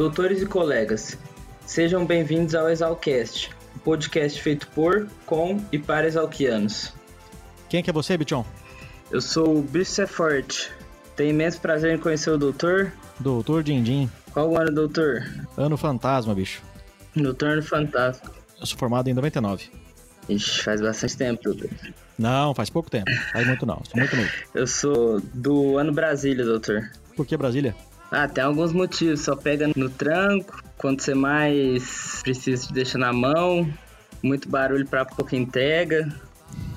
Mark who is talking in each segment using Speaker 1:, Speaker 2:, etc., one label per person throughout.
Speaker 1: Doutores e colegas, sejam bem-vindos ao Exalcast, um podcast feito por, com e para exalquianos.
Speaker 2: Quem que é você, Bichon?
Speaker 1: Eu sou o Bicho Forte. Tenho imenso prazer em conhecer o doutor.
Speaker 2: Doutor Dindim.
Speaker 1: Qual o ano, doutor?
Speaker 2: Ano fantasma, bicho.
Speaker 1: Doutor Ano Fantasma.
Speaker 2: Eu sou formado em 99.
Speaker 1: Ixi, faz bastante tempo, doutor.
Speaker 2: Não, faz pouco tempo. Faz muito não, sou muito novo.
Speaker 1: Eu sou do ano Brasília, doutor.
Speaker 2: Por que Brasília?
Speaker 1: Ah, tem alguns motivos. Só pega no tranco, quando você mais precisa te deixar na mão, muito barulho pra pouca entrega.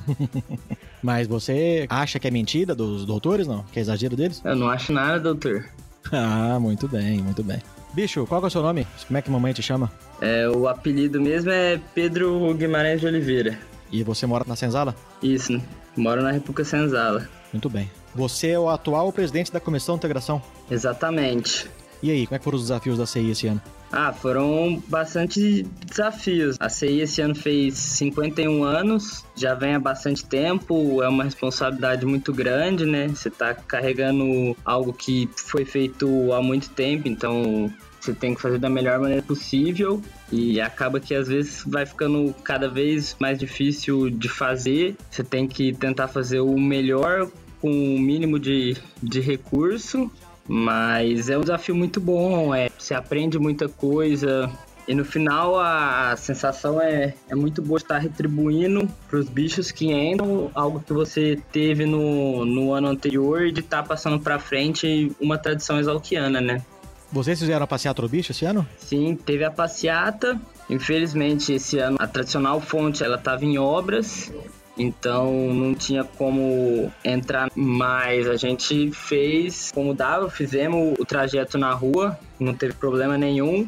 Speaker 2: Mas você acha que é mentira dos doutores, não? Que é exagero deles?
Speaker 1: Eu não acho nada, doutor.
Speaker 2: Ah, muito bem, muito bem. Bicho, qual é o seu nome? Como é que mamãe te chama?
Speaker 1: É, o apelido mesmo é Pedro Guimarães de Oliveira.
Speaker 2: E você mora na Senzala?
Speaker 1: Isso, moro na República Senzala.
Speaker 2: Muito bem. Você é o atual presidente da Comissão de Integração.
Speaker 1: Exatamente.
Speaker 2: E aí, como é que foram os desafios da CI esse ano?
Speaker 1: Ah, foram bastante desafios. A CI esse ano fez 51 anos, já vem há bastante tempo, é uma responsabilidade muito grande, né? Você tá carregando algo que foi feito há muito tempo, então você tem que fazer da melhor maneira possível e acaba que às vezes vai ficando cada vez mais difícil de fazer. Você tem que tentar fazer o melhor com o mínimo de, de recurso mas é um desafio muito bom, é, você aprende muita coisa. E no final a sensação é, é muito boa estar retribuindo para os bichos que entram algo que você teve no, no ano anterior e de estar tá passando para frente uma tradição exalquiana, né?
Speaker 2: Vocês fizeram a passeata do bicho esse ano?
Speaker 1: Sim, teve a passeata. Infelizmente, esse ano a tradicional fonte ela estava em obras então não tinha como entrar mais. A gente fez como dava, fizemos o trajeto na rua, não teve problema nenhum.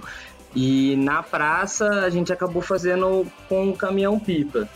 Speaker 1: E na praça a gente acabou fazendo com o caminhão pipa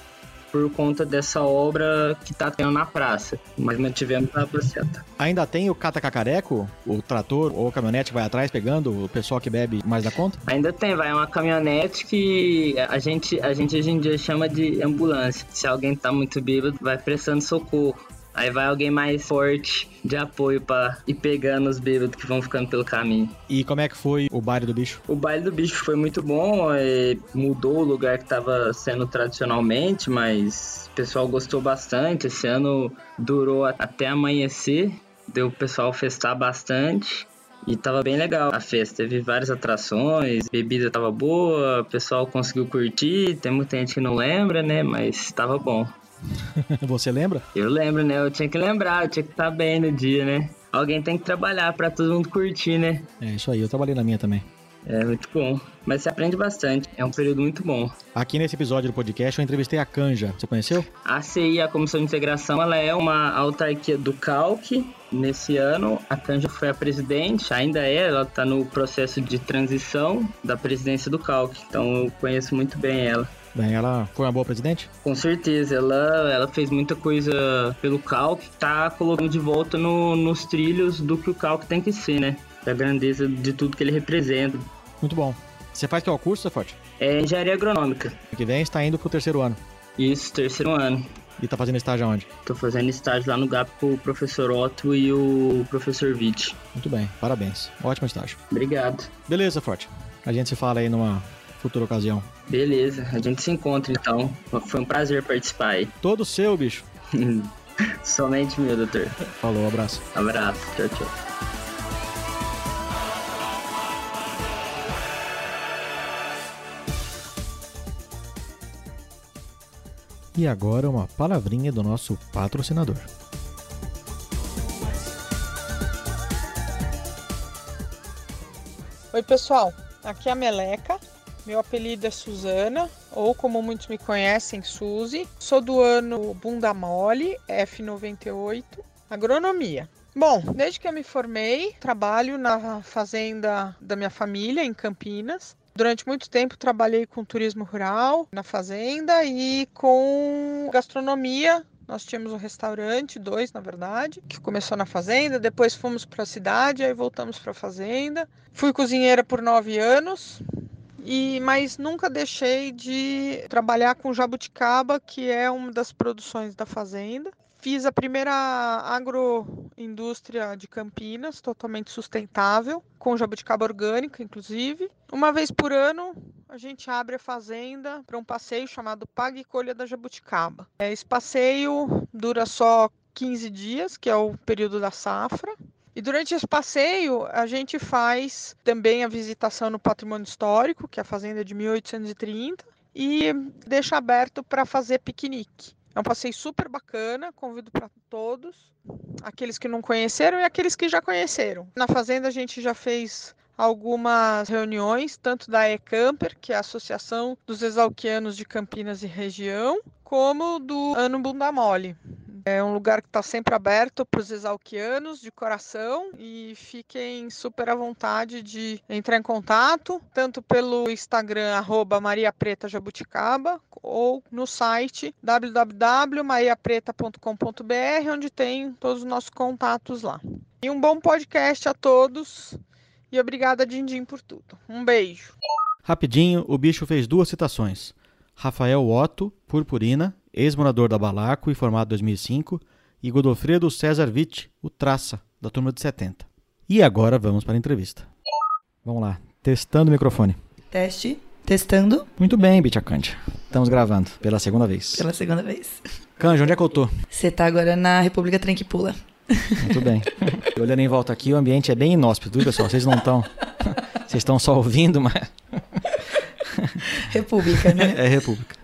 Speaker 1: por conta dessa obra que tá tendo na praça. Mas mantivemos a placeta.
Speaker 2: Ainda tem o catacacareco, o trator ou caminhonete que vai atrás pegando o pessoal que bebe mais da conta?
Speaker 1: Ainda tem, vai uma caminhonete que a gente, a gente hoje em dia chama de ambulância. Se alguém tá muito bêbado, vai prestando socorro. Aí vai alguém mais forte de apoio para ir pegando os bêbados que vão ficando pelo caminho.
Speaker 2: E como é que foi o baile do bicho?
Speaker 1: O baile do bicho foi muito bom, é, mudou o lugar que estava sendo tradicionalmente, mas o pessoal gostou bastante. Esse ano durou até amanhecer, deu o pessoal festar bastante. E tava bem legal a festa. Teve várias atrações, bebida tava boa, o pessoal conseguiu curtir. Tem muita gente que não lembra, né? Mas tava bom.
Speaker 2: Você lembra?
Speaker 1: Eu lembro, né? Eu tinha que lembrar, eu tinha que estar bem no dia, né? Alguém tem que trabalhar para todo mundo curtir, né?
Speaker 2: É isso aí, eu trabalhei na minha também.
Speaker 1: É muito bom. Mas você aprende bastante. É um período muito bom.
Speaker 2: Aqui nesse episódio do podcast eu entrevistei a Canja. Você conheceu?
Speaker 1: A CI, a Comissão de Integração, ela é uma autarquia do CALC. Nesse ano, a Canja foi a presidente, ainda é, ela está no processo de transição da presidência do CALC. Então eu conheço muito bem ela.
Speaker 2: Bem, ela foi uma boa presidente?
Speaker 1: Com certeza, ela, ela fez muita coisa pelo Calc, tá colocando de volta no, nos trilhos do que o Calc tem que ser, né? Da grandeza de tudo que ele representa.
Speaker 2: Muito bom. Você faz que o curso, forte?
Speaker 1: É engenharia agronômica.
Speaker 2: que vem está indo pro terceiro ano.
Speaker 1: Isso, terceiro ano.
Speaker 2: E tá fazendo estágio aonde?
Speaker 1: Tô fazendo estágio lá no GAP com o professor Otto e o professor Witt.
Speaker 2: Muito bem, parabéns. Ótimo estágio.
Speaker 1: Obrigado.
Speaker 2: Beleza, Forte. A gente se fala aí numa futura ocasião.
Speaker 1: Beleza, a gente se encontra então. Foi um prazer participar aí.
Speaker 2: Todo seu, bicho.
Speaker 1: Somente meu, doutor.
Speaker 2: Falou, abraço.
Speaker 1: Abraço, tchau, tchau.
Speaker 2: E agora uma palavrinha do nosso patrocinador.
Speaker 3: Oi, pessoal. Aqui é a Meleca. Meu apelido é Suzana, ou como muitos me conhecem, Suzy. Sou do ano Bunda Mole, F98, Agronomia. Bom, desde que eu me formei, trabalho na fazenda da minha família, em Campinas. Durante muito tempo trabalhei com turismo rural na fazenda e com gastronomia. Nós tínhamos um restaurante, dois na verdade, que começou na fazenda, depois fomos para a cidade, aí voltamos para a fazenda. Fui cozinheira por nove anos, e mas nunca deixei de trabalhar com jabuticaba, que é uma das produções da fazenda. Fiz a primeira agroindústria de Campinas, totalmente sustentável, com jabuticaba orgânica, inclusive. Uma vez por ano, a gente abre a fazenda para um passeio chamado Pague e Colha da Jabuticaba. Esse passeio dura só 15 dias, que é o período da safra. E durante esse passeio, a gente faz também a visitação no patrimônio histórico, que é a fazenda de 1830, e deixa aberto para fazer piquenique. É um passeio super bacana, convido para todos, aqueles que não conheceram e aqueles que já conheceram. Na fazenda a gente já fez algumas reuniões, tanto da E-Camper, que é a Associação dos Exalquianos de Campinas e Região, como do Ano Bunda Mole. É um lugar que está sempre aberto para os exalquianos de coração e fiquem super à vontade de entrar em contato, tanto pelo Instagram arroba Maria Preta Jabuticaba ou no site www.mariapreta.com.br, onde tem todos os nossos contatos lá. E um bom podcast a todos e obrigada, Dindim, por tudo. Um beijo.
Speaker 2: Rapidinho, o bicho fez duas citações. Rafael Otto, Purpurina, ex-morador da Balaco e formado em 2005, e Godofredo César Witt, o Traça, da turma de 70. E agora vamos para a entrevista. Vamos lá, testando o microfone.
Speaker 4: Teste, testando.
Speaker 2: Muito bem, Bitia Cândia. Estamos gravando pela segunda vez.
Speaker 4: Pela segunda vez.
Speaker 2: Cândia, onde é que eu tô?
Speaker 4: Você tá agora na República Trenquipula.
Speaker 2: Muito bem. Olhando em volta aqui, o ambiente é bem inóspito, viu, pessoal? Vocês não estão. Vocês estão só ouvindo, mas.
Speaker 4: República, né?
Speaker 2: É República.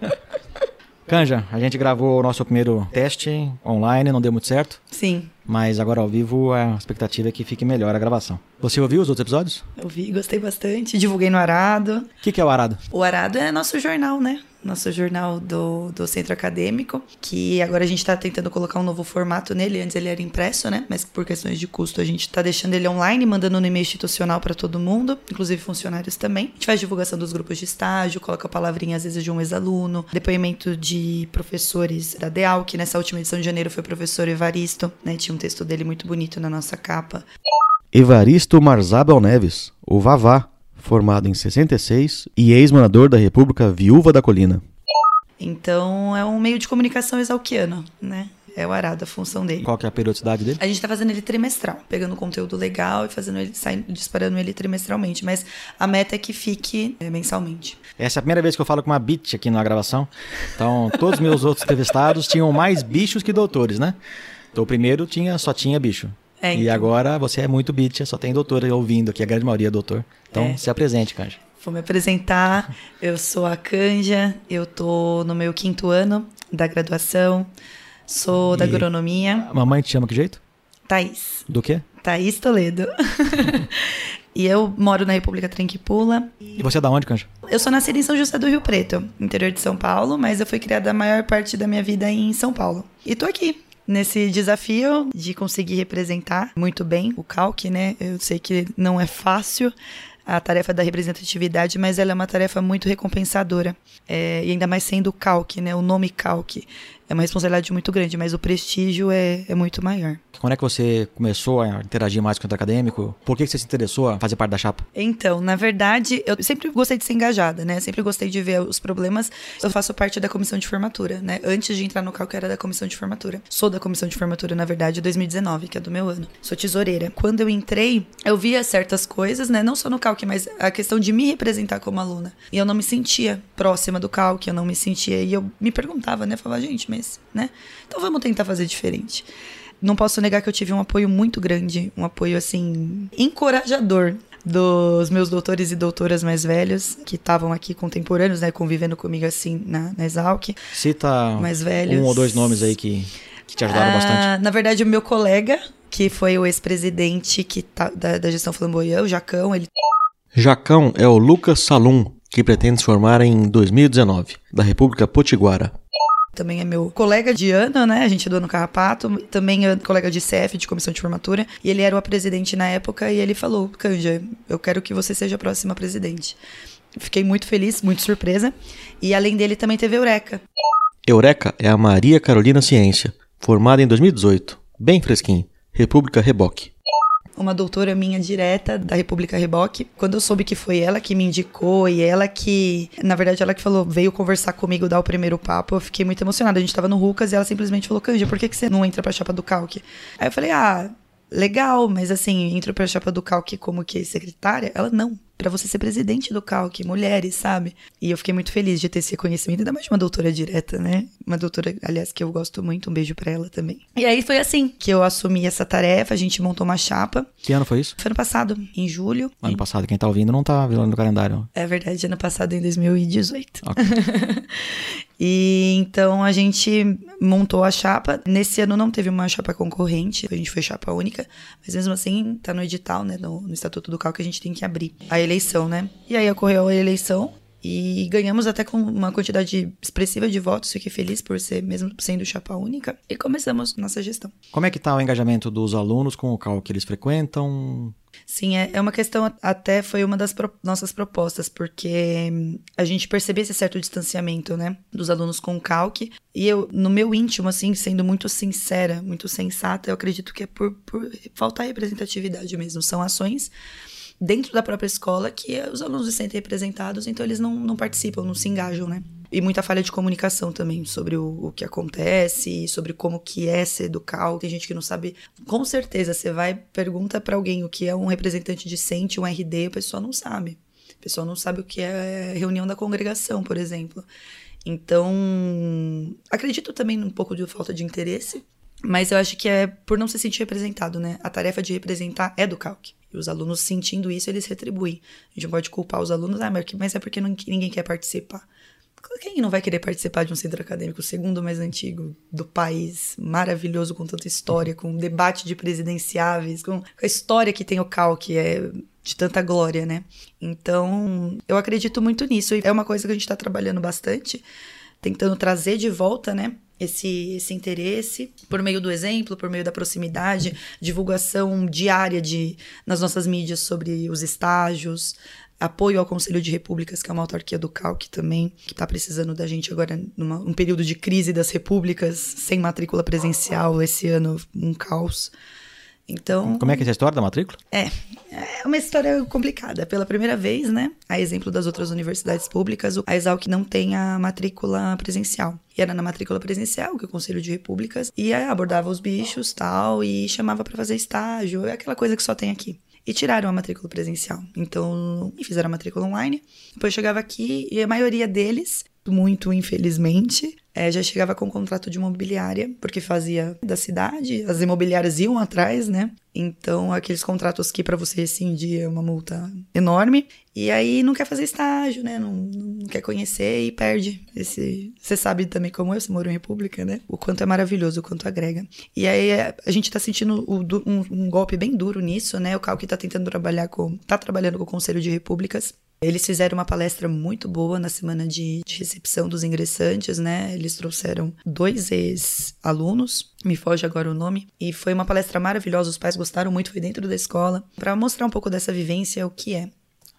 Speaker 2: Canja, a gente gravou o nosso primeiro teste online, não deu muito certo.
Speaker 4: Sim.
Speaker 2: Mas agora ao vivo a expectativa é que fique melhor a gravação. Você ouviu os outros episódios?
Speaker 4: Eu vi, gostei bastante. Divulguei no Arado.
Speaker 2: O que, que é o Arado?
Speaker 4: O Arado é nosso jornal, né? Nosso jornal do, do centro acadêmico, que agora a gente está tentando colocar um novo formato nele. Antes ele era impresso, né? Mas por questões de custo a gente está deixando ele online, mandando no e-mail institucional para todo mundo, inclusive funcionários também. A gente faz divulgação dos grupos de estágio, coloca a palavrinha às vezes de um ex-aluno, depoimento de professores da DEAL, que nessa última edição de janeiro foi o professor Evaristo, né? Tinha um texto dele muito bonito na nossa capa.
Speaker 2: Evaristo Marzabel Neves, o Vavá, formado em 66 e ex-morador da República Viúva da Colina.
Speaker 4: Então é um meio de comunicação exalquiano, né? É o arado, a função dele.
Speaker 2: Qual que é a periodicidade dele?
Speaker 4: A gente tá fazendo ele trimestral, pegando conteúdo legal e fazendo ele, saindo, disparando ele trimestralmente, mas a meta é que fique é, mensalmente.
Speaker 2: Essa é a primeira vez que eu falo com uma bitch aqui na gravação. Então, todos os meus outros entrevistados tinham mais bichos que doutores, né? Então, o primeiro tinha, só tinha bicho.
Speaker 4: É,
Speaker 2: E
Speaker 4: então.
Speaker 2: agora você é muito bitch, só tem doutora ouvindo aqui, a grande maioria é doutor. Então,
Speaker 4: É.
Speaker 2: se apresente, Canja.
Speaker 4: Vou me apresentar. Eu sou a Canja, eu tô no meu quinto ano da graduação, sou da
Speaker 2: E-
Speaker 4: agronomia.
Speaker 2: A mamãe te chama que jeito?
Speaker 4: Thaís.
Speaker 2: Do quê?
Speaker 4: Thaís Toledo. e eu moro na República Trenquipula.
Speaker 2: E você é da onde, Canja?
Speaker 4: Eu sou nascida em São José do Rio Preto, interior de São Paulo, mas eu fui criada a maior parte da minha vida em São Paulo. E tô aqui. Nesse desafio de conseguir representar muito bem o calque, né? Eu sei que não é fácil a tarefa da representatividade, mas ela é uma tarefa muito recompensadora. É, e ainda mais sendo o calque, né? O nome calque. É uma responsabilidade muito grande, mas o prestígio é, é muito maior.
Speaker 2: Quando é que você começou a interagir mais com o acadêmico? Por que você se interessou a fazer parte da chapa?
Speaker 4: Então, na verdade, eu sempre gostei de ser engajada, né? Sempre gostei de ver os problemas. Eu faço parte da comissão de formatura, né? Antes de entrar no CAL, que era da comissão de formatura. Sou da comissão de formatura, na verdade, 2019, que é do meu ano. Sou tesoureira. Quando eu entrei, eu via certas coisas, né? Não só no CALC, mas a questão de me representar como aluna. E eu não me sentia próxima do CALC, eu não me sentia. E eu me perguntava, né? Falava, gente, né? Então vamos tentar fazer diferente. Não posso negar que eu tive um apoio muito grande, um apoio assim encorajador dos meus doutores e doutoras mais velhos que estavam aqui contemporâneos, né, convivendo comigo assim na, na Exalc.
Speaker 2: Cita
Speaker 4: Mais velhos.
Speaker 2: um ou dois nomes aí que, que te ajudaram
Speaker 4: Ah,
Speaker 2: bastante.
Speaker 4: Na verdade, o meu colega, que foi o ex-presidente que tá, da, da gestão Flamboyant, o Jacão, ele
Speaker 2: Jacão é o Lucas Salum, que pretende se formar em 2019, da República Potiguara.
Speaker 4: Também é meu colega de ano, né? A gente é do ano Carrapato, também é colega de CF, de comissão de formatura. E ele era o presidente na época e ele falou: Canja, eu quero que você seja a próxima presidente. Fiquei muito feliz, muito surpresa. E além dele também teve Eureka.
Speaker 2: Eureka é a Maria Carolina Ciência, formada em 2018, bem fresquinho, República Reboque.
Speaker 4: Uma doutora minha direta da República Reboque. Quando eu soube que foi ela que me indicou e ela que, na verdade, ela que falou, veio conversar comigo, dar o primeiro papo, eu fiquei muito emocionada. A gente tava no Rucas e ela simplesmente falou: Canja, por que, que você não entra pra chapa do Calque? Aí eu falei: ah, legal, mas assim, entrou pra chapa do Calque como que secretária? Ela, não, para você ser presidente do Calque, mulheres, sabe? E eu fiquei muito feliz de ter esse reconhecimento, ainda mais de uma doutora direta, né? Uma doutora, aliás, que eu gosto muito, um beijo pra ela também. E aí foi assim que eu assumi essa tarefa, a gente montou uma chapa.
Speaker 2: Que ano foi isso?
Speaker 4: Foi ano passado, em julho.
Speaker 2: Ano passado, quem tá ouvindo não tá vendo no calendário.
Speaker 4: É verdade, ano passado, em 2018. Okay. E então a gente montou a chapa. Nesse ano não teve uma chapa concorrente, a gente foi chapa única, mas mesmo assim tá no edital, né, no, no Estatuto do Cal que a gente tem que abrir a eleição, né? E aí ocorreu a eleição e ganhamos até com uma quantidade expressiva de votos, fiquei feliz por ser, mesmo sendo chapa única, e começamos nossa gestão.
Speaker 2: Como é que tá o engajamento dos alunos com o CAL que eles frequentam?
Speaker 4: Sim, é, é uma questão, até foi uma das pro, nossas propostas, porque a gente percebia esse certo distanciamento, né, dos alunos com o calque, e eu, no meu íntimo, assim, sendo muito sincera, muito sensata, eu acredito que é por, por faltar representatividade mesmo, são ações dentro da própria escola que os alunos se sentem representados, então eles não, não participam, não se engajam, né? E muita falha de comunicação também sobre o, o que acontece, sobre como que é ser educar. Tem gente que não sabe. Com certeza, você vai, pergunta para alguém o que é um representante discente, um RD, o pessoal não sabe. O pessoal não sabe o que é reunião da congregação, por exemplo. Então, acredito também num pouco de falta de interesse, mas eu acho que é por não se sentir representado, né? A tarefa de representar é do. Os alunos sentindo isso, eles retribuem. A gente não pode culpar os alunos, ah, mas é porque ninguém quer participar. Quem não vai querer participar de um centro acadêmico, segundo mais antigo do país, maravilhoso, com tanta história, com debate de presidenciáveis, com a história que tem o CAL, que é de tanta glória, né? Então, eu acredito muito nisso. E é uma coisa que a gente está trabalhando bastante, tentando trazer de volta, né? esse, esse interesse por meio do exemplo, por meio da proximidade, divulgação diária de, nas nossas mídias sobre os estágios, apoio ao Conselho de Repúblicas, que é uma autarquia do CALC também, está precisando da gente agora num período de crise das repúblicas, sem matrícula presencial, esse ano um caos. Então.
Speaker 2: Como é que é essa história da matrícula?
Speaker 4: É, é uma história complicada. Pela primeira vez, né, a exemplo das outras universidades públicas, a Exalc não tem a matrícula presencial. E era na matrícula presencial que o Conselho de Repúblicas ia abordava os bichos tal e chamava para fazer estágio, é aquela coisa que só tem aqui e tiraram a matrícula presencial. Então, fizeram a matrícula online. Depois chegava aqui e a maioria deles, muito infelizmente, é, já chegava com contrato de imobiliária, porque fazia da cidade, as imobiliárias iam atrás, né? Então, aqueles contratos que para você rescindir é uma multa enorme. E aí não quer fazer estágio, né? Não, não quer conhecer e perde esse. Você sabe também como eu, você morou em República, né? O quanto é maravilhoso, o quanto agrega. E aí a gente tá sentindo o, um, um, golpe bem duro nisso, né? O Cal que tá tentando trabalhar com. tá trabalhando com o Conselho de Repúblicas eles fizeram uma palestra muito boa na semana de, de recepção dos ingressantes, né? Eles trouxeram dois ex-alunos, me foge agora o nome, e foi uma palestra maravilhosa. Os pais gostaram muito, foi dentro da escola, para mostrar um pouco dessa vivência, o que é.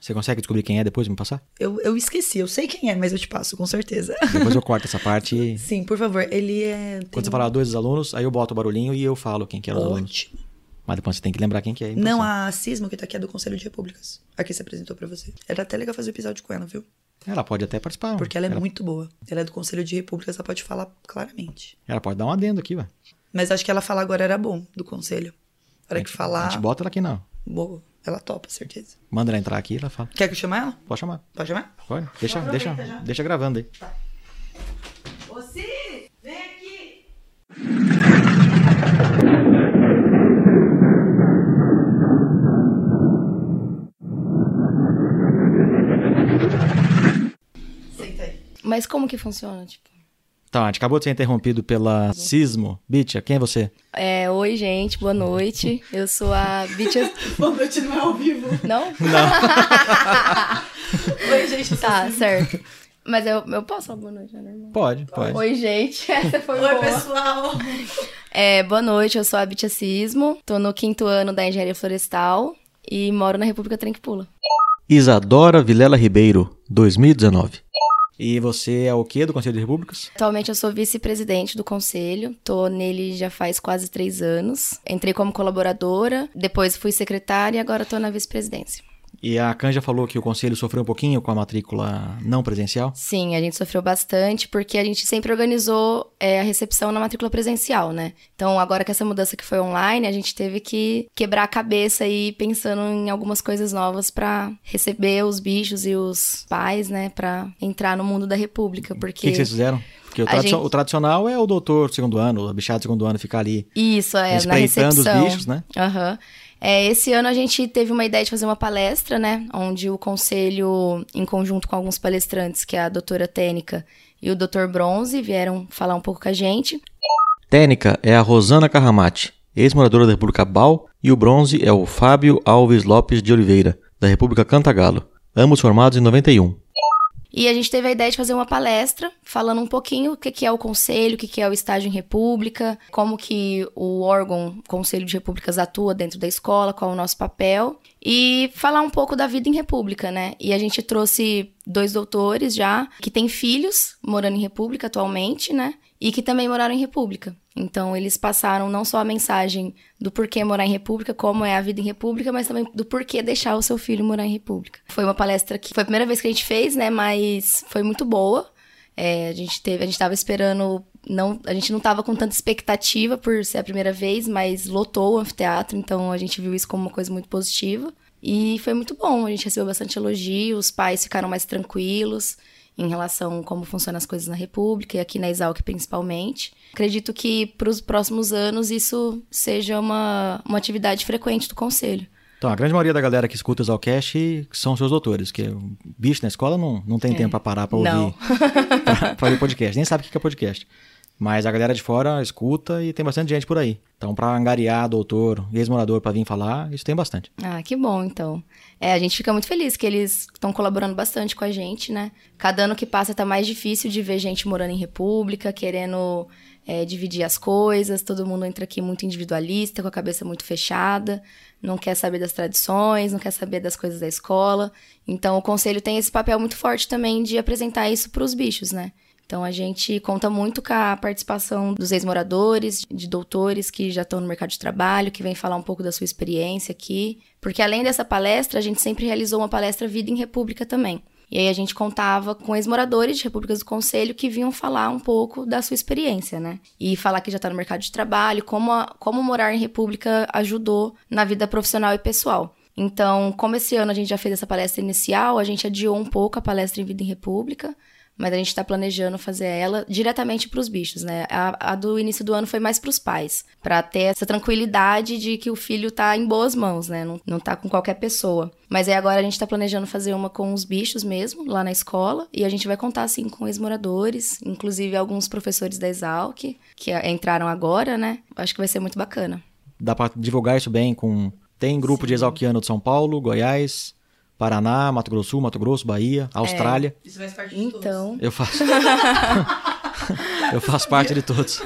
Speaker 2: Você consegue descobrir quem é depois me passar?
Speaker 4: Eu, eu esqueci, eu sei quem é, mas eu te passo, com certeza.
Speaker 2: Depois eu corto essa parte. E...
Speaker 4: Sim, por favor. Ele é.
Speaker 2: Quando você falar dois alunos, aí eu boto o barulhinho e eu falo quem que era o aluno. Ótimo. Mas depois você tem que lembrar quem que é.
Speaker 4: Não, a Cismo, que tá aqui, é do Conselho de Repúblicas. Aqui se apresentou para você. Era até legal fazer o episódio com ela, viu?
Speaker 2: Ela pode até participar.
Speaker 4: Porque ela é ela... muito boa. Ela é do Conselho de Repúblicas, ela pode falar claramente.
Speaker 2: Ela pode dar um adendo aqui, ué.
Speaker 4: Mas acho que ela falar agora era bom, do Conselho. Para que falar...
Speaker 2: A gente bota ela aqui, não.
Speaker 4: Boa. Ela topa, certeza.
Speaker 2: Manda ela entrar aqui ela fala.
Speaker 4: Quer que eu chame ela?
Speaker 2: Pode chamar.
Speaker 4: Pode chamar?
Speaker 2: Pode. Deixa, deixa, deixa gravando aí. Tá.
Speaker 4: Você, vem aqui.
Speaker 5: Mas como que funciona, tipo?
Speaker 2: Tá, a gente acabou de ser interrompido pela Sismo. Bitia, quem é você?
Speaker 5: É, oi, gente, boa noite. Eu sou a Bitia...
Speaker 4: boa noite não é ao vivo.
Speaker 5: Não?
Speaker 2: Não.
Speaker 4: oi, gente.
Speaker 5: Tá, certo. Mas eu, eu posso falar boa noite, né, irmão?
Speaker 2: Pode, pode.
Speaker 5: Oi, gente. Essa foi
Speaker 4: Oi,
Speaker 5: boa.
Speaker 4: pessoal.
Speaker 5: É, boa noite, eu sou a Bitia Sismo. Tô no quinto ano da Engenharia Florestal e moro na República Trem que Pula.
Speaker 2: Isadora Vilela Ribeiro, 2019. E você é o quê do Conselho de Repúblicas?
Speaker 5: Atualmente eu sou vice-presidente do conselho, tô nele já faz quase três anos. Entrei como colaboradora, depois fui secretária e agora tô na vice-presidência.
Speaker 2: E a Canja falou que o conselho sofreu um pouquinho com a matrícula não presencial.
Speaker 5: Sim, a gente sofreu bastante porque a gente sempre organizou é, a recepção na matrícula presencial, né? Então, agora que essa mudança que foi online, a gente teve que quebrar a cabeça aí pensando em algumas coisas novas para receber os bichos e os pais, né, para entrar no mundo da República,
Speaker 2: O
Speaker 5: porque
Speaker 2: que, que vocês fizeram? Porque o,
Speaker 5: A
Speaker 2: tradicio-
Speaker 5: gente-
Speaker 2: o tradicional é o doutor segundo ano, o bichado segundo ano ficar ali
Speaker 5: Isso, é, na
Speaker 2: espreitando os
Speaker 5: recepção.
Speaker 2: bichos, né?
Speaker 5: Aham. É, esse ano a gente teve uma ideia de fazer uma palestra, né? Onde o conselho, em conjunto com alguns palestrantes, que é a doutora Tênica e o doutor Bronze, vieram falar um pouco com a gente.
Speaker 2: Técnica é a Rosana Carramati, ex-moradora da República Bal, e o bronze é o Fábio Alves Lopes de Oliveira, da República Cantagalo, ambos formados em 91.
Speaker 5: E a gente teve a ideia de fazer uma palestra falando um pouquinho o que é o conselho, o que que é o estágio em república, como que o órgão Conselho de Repúblicas atua dentro da escola, qual é o nosso papel e falar um pouco da vida em república, né? E a gente trouxe dois doutores já que têm filhos morando em república atualmente, né? E que também moraram em república. Então eles passaram não só a mensagem do porquê morar em república, como é a vida em república, mas também do porquê deixar o seu filho morar em república. Foi uma palestra que foi a primeira vez que a gente fez, né? Mas foi muito boa. É, a gente teve, a gente tava esperando, não, a gente não tava com tanta expectativa por ser a primeira vez, mas lotou o anfiteatro, então a gente viu isso como uma coisa muito positiva. E foi muito bom, a gente recebeu bastante elogio, os pais ficaram mais tranquilos em relação a como funcionam as coisas na República e aqui na Exalc principalmente. Acredito que para os próximos anos isso seja uma, uma atividade frequente do Conselho.
Speaker 2: Então, a grande maioria da galera que escuta o Zalcast são seus doutores, que o bicho na escola não, não tem tempo pra parar pra ouvir, pra ouvir podcast, nem sabe o que é podcast. Mas a galera de fora escuta e tem bastante gente por aí. Então, pra angariar doutor e ex-morador pra vir falar, isso tem bastante.
Speaker 5: Ah, que bom, então. É, a gente fica muito feliz que eles estão colaborando bastante com a gente, né? Cada ano que passa tá mais difícil de ver gente morando em república, querendo é, dividir as coisas. Todo mundo entra aqui muito individualista, com a cabeça muito fechada, não quer saber das tradições, não quer saber das coisas da escola. Então, o conselho tem esse papel muito forte também de apresentar isso para os bichos, né? Então a gente conta muito com a participação dos ex-moradores, de doutores que já estão no mercado de trabalho, que vêm falar um pouco da sua experiência aqui. Porque além dessa palestra, a gente sempre realizou uma palestra Vida em República também. E aí a gente contava com ex-moradores de repúblicas do conselho que vinham falar um pouco da sua experiência, né? E falar que já está no mercado de trabalho, como, a- como morar em república ajudou na vida profissional e pessoal. Então, como esse ano a gente já fez essa palestra inicial, a gente adiou um pouco a palestra em Vida em República, mas a gente está planejando fazer ela diretamente para os bichos, né? A, a do início do ano foi mais para os pais, para ter essa tranquilidade de que o filho tá em boas mãos, né? Não, não tá com qualquer pessoa. Mas aí agora a gente tá planejando fazer uma com os bichos mesmo, lá na escola, e a gente vai contar assim com ex-moradores, inclusive alguns professores da Exalc, que a- entraram agora, né? Acho que vai ser muito bacana.
Speaker 2: Dá pra divulgar isso bem com... Tem grupo de exalquiano de São Paulo, Goiás, Paraná, Mato Grosso do Sul, Mato Grosso, Bahia, Austrália.
Speaker 4: Isso faz parte
Speaker 5: Então,
Speaker 2: Eu faço... Eu faço parte de todos.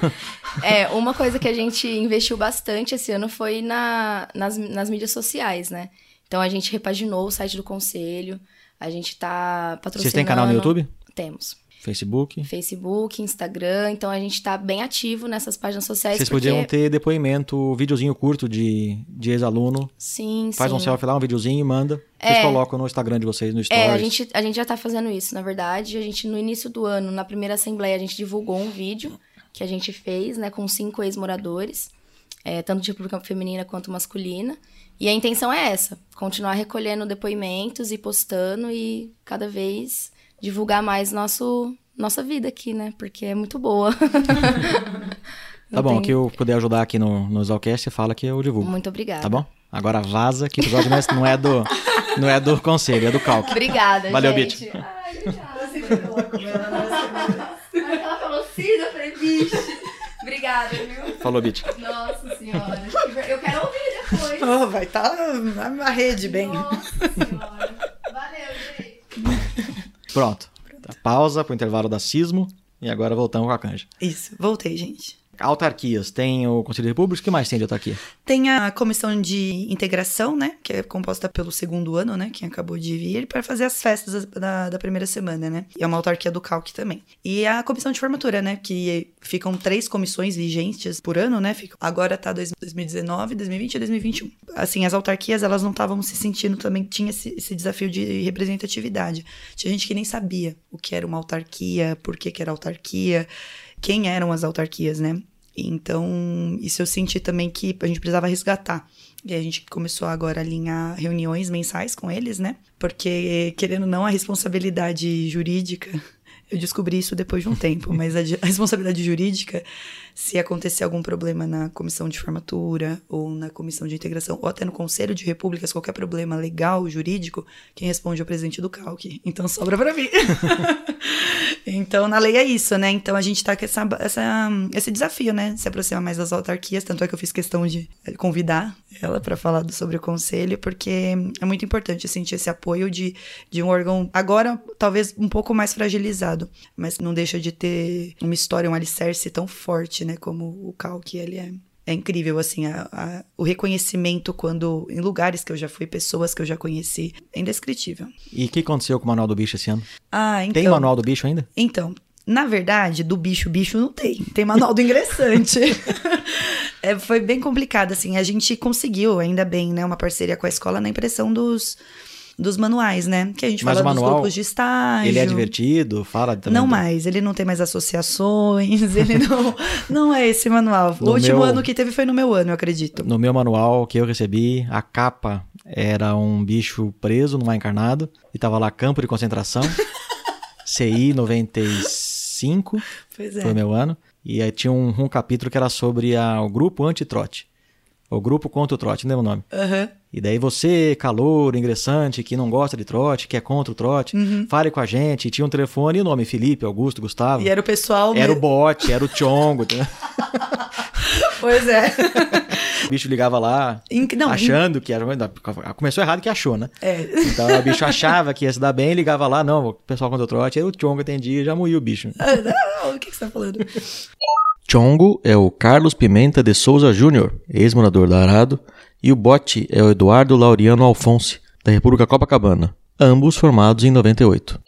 Speaker 5: É, uma coisa que a gente investiu bastante esse ano foi na, nas, nas mídias sociais, né? Então a gente repaginou o site do conselho, a gente tá patrocinando.
Speaker 2: Vocês têm canal no YouTube?
Speaker 5: Temos.
Speaker 2: Facebook?
Speaker 5: Facebook, Instagram, então a gente tá bem ativo nessas páginas sociais.
Speaker 2: Vocês
Speaker 5: porque...
Speaker 2: podiam ter depoimento, videozinho curto de, de ex-aluno.
Speaker 5: Sim,
Speaker 2: Faz
Speaker 5: sim.
Speaker 2: um selfie lá, um videozinho e manda. Vocês
Speaker 5: É.
Speaker 2: colocam no Instagram de vocês, no Stories.
Speaker 5: É, a gente, a gente já tá fazendo isso, na verdade. A gente, no início do ano, na primeira assembleia, a gente divulgou um vídeo que a gente fez, né, com cinco ex-moradores, é, tanto de República Feminina quanto masculina. E a intenção é essa: continuar recolhendo depoimentos e postando e cada vez divulgar mais nosso, nossa vida aqui, né? Porque é muito boa.
Speaker 2: Tá bom,
Speaker 5: tem-
Speaker 2: que eu puder ajudar aqui no, no Zalcast, você fala que eu divulgo.
Speaker 5: Muito obrigada.
Speaker 2: Tá bom? Agora vaza, que o episódio não é, é do, não é do conselho, é do calque.
Speaker 5: Obrigada,
Speaker 2: Valeu,
Speaker 5: gente.
Speaker 2: Bit.
Speaker 5: Ai, obrigada. Aí ela falou Cida, eu falei, bicho. Obrigada, viu?
Speaker 2: Falou, Bit.
Speaker 5: Nossa senhora. Eu quero ouvir depois.
Speaker 4: Oh, vai estar na rede bem.
Speaker 5: Nossa senhora. Gente.
Speaker 2: Pronto. Pausa pro intervalo da sismo. E agora voltamos com a canja.
Speaker 4: Isso, voltei, gente.
Speaker 2: Autarquias. Tem o Conselho de República, o que mais tem de autarquia?
Speaker 4: Tem a comissão de integração, né? Que é composta pelo segundo ano, né? Quem acabou de vir, para fazer as festas da, da primeira semana, né? E é uma autarquia do CALC também. E a comissão de formatura, né? Que ficam três comissões vigentes por ano, né? Ficam, agora tá 2019, 2020 e 2021. Assim, as autarquias, elas não estavam se sentindo também, tinha esse, esse, desafio de representatividade. Tinha gente que nem sabia o que era uma autarquia, por que, que era autarquia, quem eram as autarquias, né? Então, isso eu senti também que a gente precisava resgatar. E a gente começou agora a alinhar reuniões mensais com eles, né? Porque, querendo ou não, a responsabilidade jurídica eu descobri isso depois de um tempo, mas a, a, responsabilidade jurídica, se acontecer algum problema na comissão de formatura, ou na comissão de integração, ou até no Conselho de Repúblicas, qualquer problema legal, jurídico, quem responde é o presidente do CALC. Então sobra para mim. então, na lei é isso, né? Então a gente tá com essa, essa, esse desafio, né? Se aproximar mais das autarquias, tanto é que eu fiz questão de convidar ela para falar sobre o conselho, porque é muito importante sentir esse apoio de, de um órgão, agora talvez um pouco mais fragilizado mas não deixa de ter uma história, um alicerce tão forte, né, como o Cal, que ele é. É incrível, assim, a, a, o reconhecimento quando, em lugares que eu já fui, pessoas que eu já conheci, é indescritível.
Speaker 2: E o que aconteceu com o Manual do Bicho esse ano?
Speaker 4: Ah, então...
Speaker 2: Tem Manual do Bicho ainda?
Speaker 4: Então, na verdade, do bicho, bicho não tem. Tem manual do ingressante. é, foi bem complicado, assim. A gente conseguiu, ainda bem, né, uma parceria com a escola na impressão dos dos manuais, né? Que a gente Mas fala dos grupos de estágio.
Speaker 2: Ele é divertido, fala também.
Speaker 4: Não do... mais, ele não tem mais associações, ele não, não é esse manual. No o último meu... ano que teve foi no meu ano, eu acredito.
Speaker 2: No meu manual que eu recebi, a capa era um bicho preso no mar encarnado e tava lá campo de concentração. CI 95. Pois é. Foi o meu ano. E aí tinha um, um capítulo que era sobre a, o grupo anti-trote. O grupo contra o trote, não lembro o nome.
Speaker 4: Uhum.
Speaker 2: E daí você, calor, ingressante, que não gosta de trote, que é contra o trote, uhum. fale com a gente. E tinha um telefone e o nome Felipe, Augusto, Gustavo.
Speaker 4: E era o pessoal...
Speaker 2: Era o bot, era o Chongo.
Speaker 4: pois é.
Speaker 2: o bicho ligava lá, não, achando que era... Começou errado que achou, né?
Speaker 4: É.
Speaker 2: Então o bicho achava que ia se dar bem, ligava lá, não, o pessoal contra o trote, aí o Chongo atendia já moía o bicho.
Speaker 4: Ah, não, o que, que você tá falando?
Speaker 2: Chongo é o Carlos Pimenta de Souza Júnior, ex-morador da Arado, e o bote é o Eduardo Laureano Alfonse, da República Copacabana, ambos formados em 98.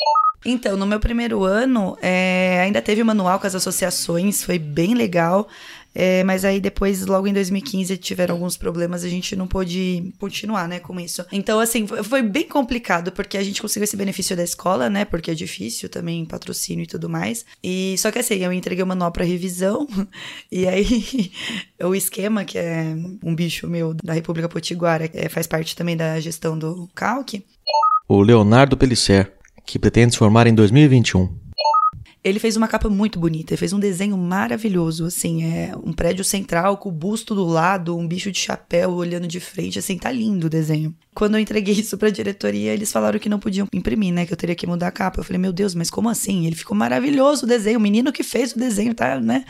Speaker 4: Então, no meu primeiro ano, é, ainda teve manual com as associações, foi bem legal. É, mas aí depois, logo em 2015, tiveram alguns problemas, a gente não pôde continuar, né, com isso. Então, assim, foi bem complicado, porque a gente conseguiu esse benefício da escola, né, porque é difícil também, patrocínio e tudo mais. E só que assim, eu entreguei o manual para revisão, e aí o esquema, que é um bicho meu da República Potiguara, é, faz parte também da gestão do Calque.
Speaker 2: O Leonardo Pellicer, que pretende se formar em 2021.
Speaker 4: Ele fez uma capa muito bonita, ele fez um desenho maravilhoso, assim, é um prédio central com o busto do lado, um bicho de chapéu olhando de frente, assim, tá lindo o desenho. Quando eu entreguei isso pra diretoria, eles falaram que não podiam imprimir, né, que eu teria que mudar a capa. Eu falei, meu Deus, mas como assim? Ele ficou maravilhoso o desenho, o menino que fez o desenho, tá, né?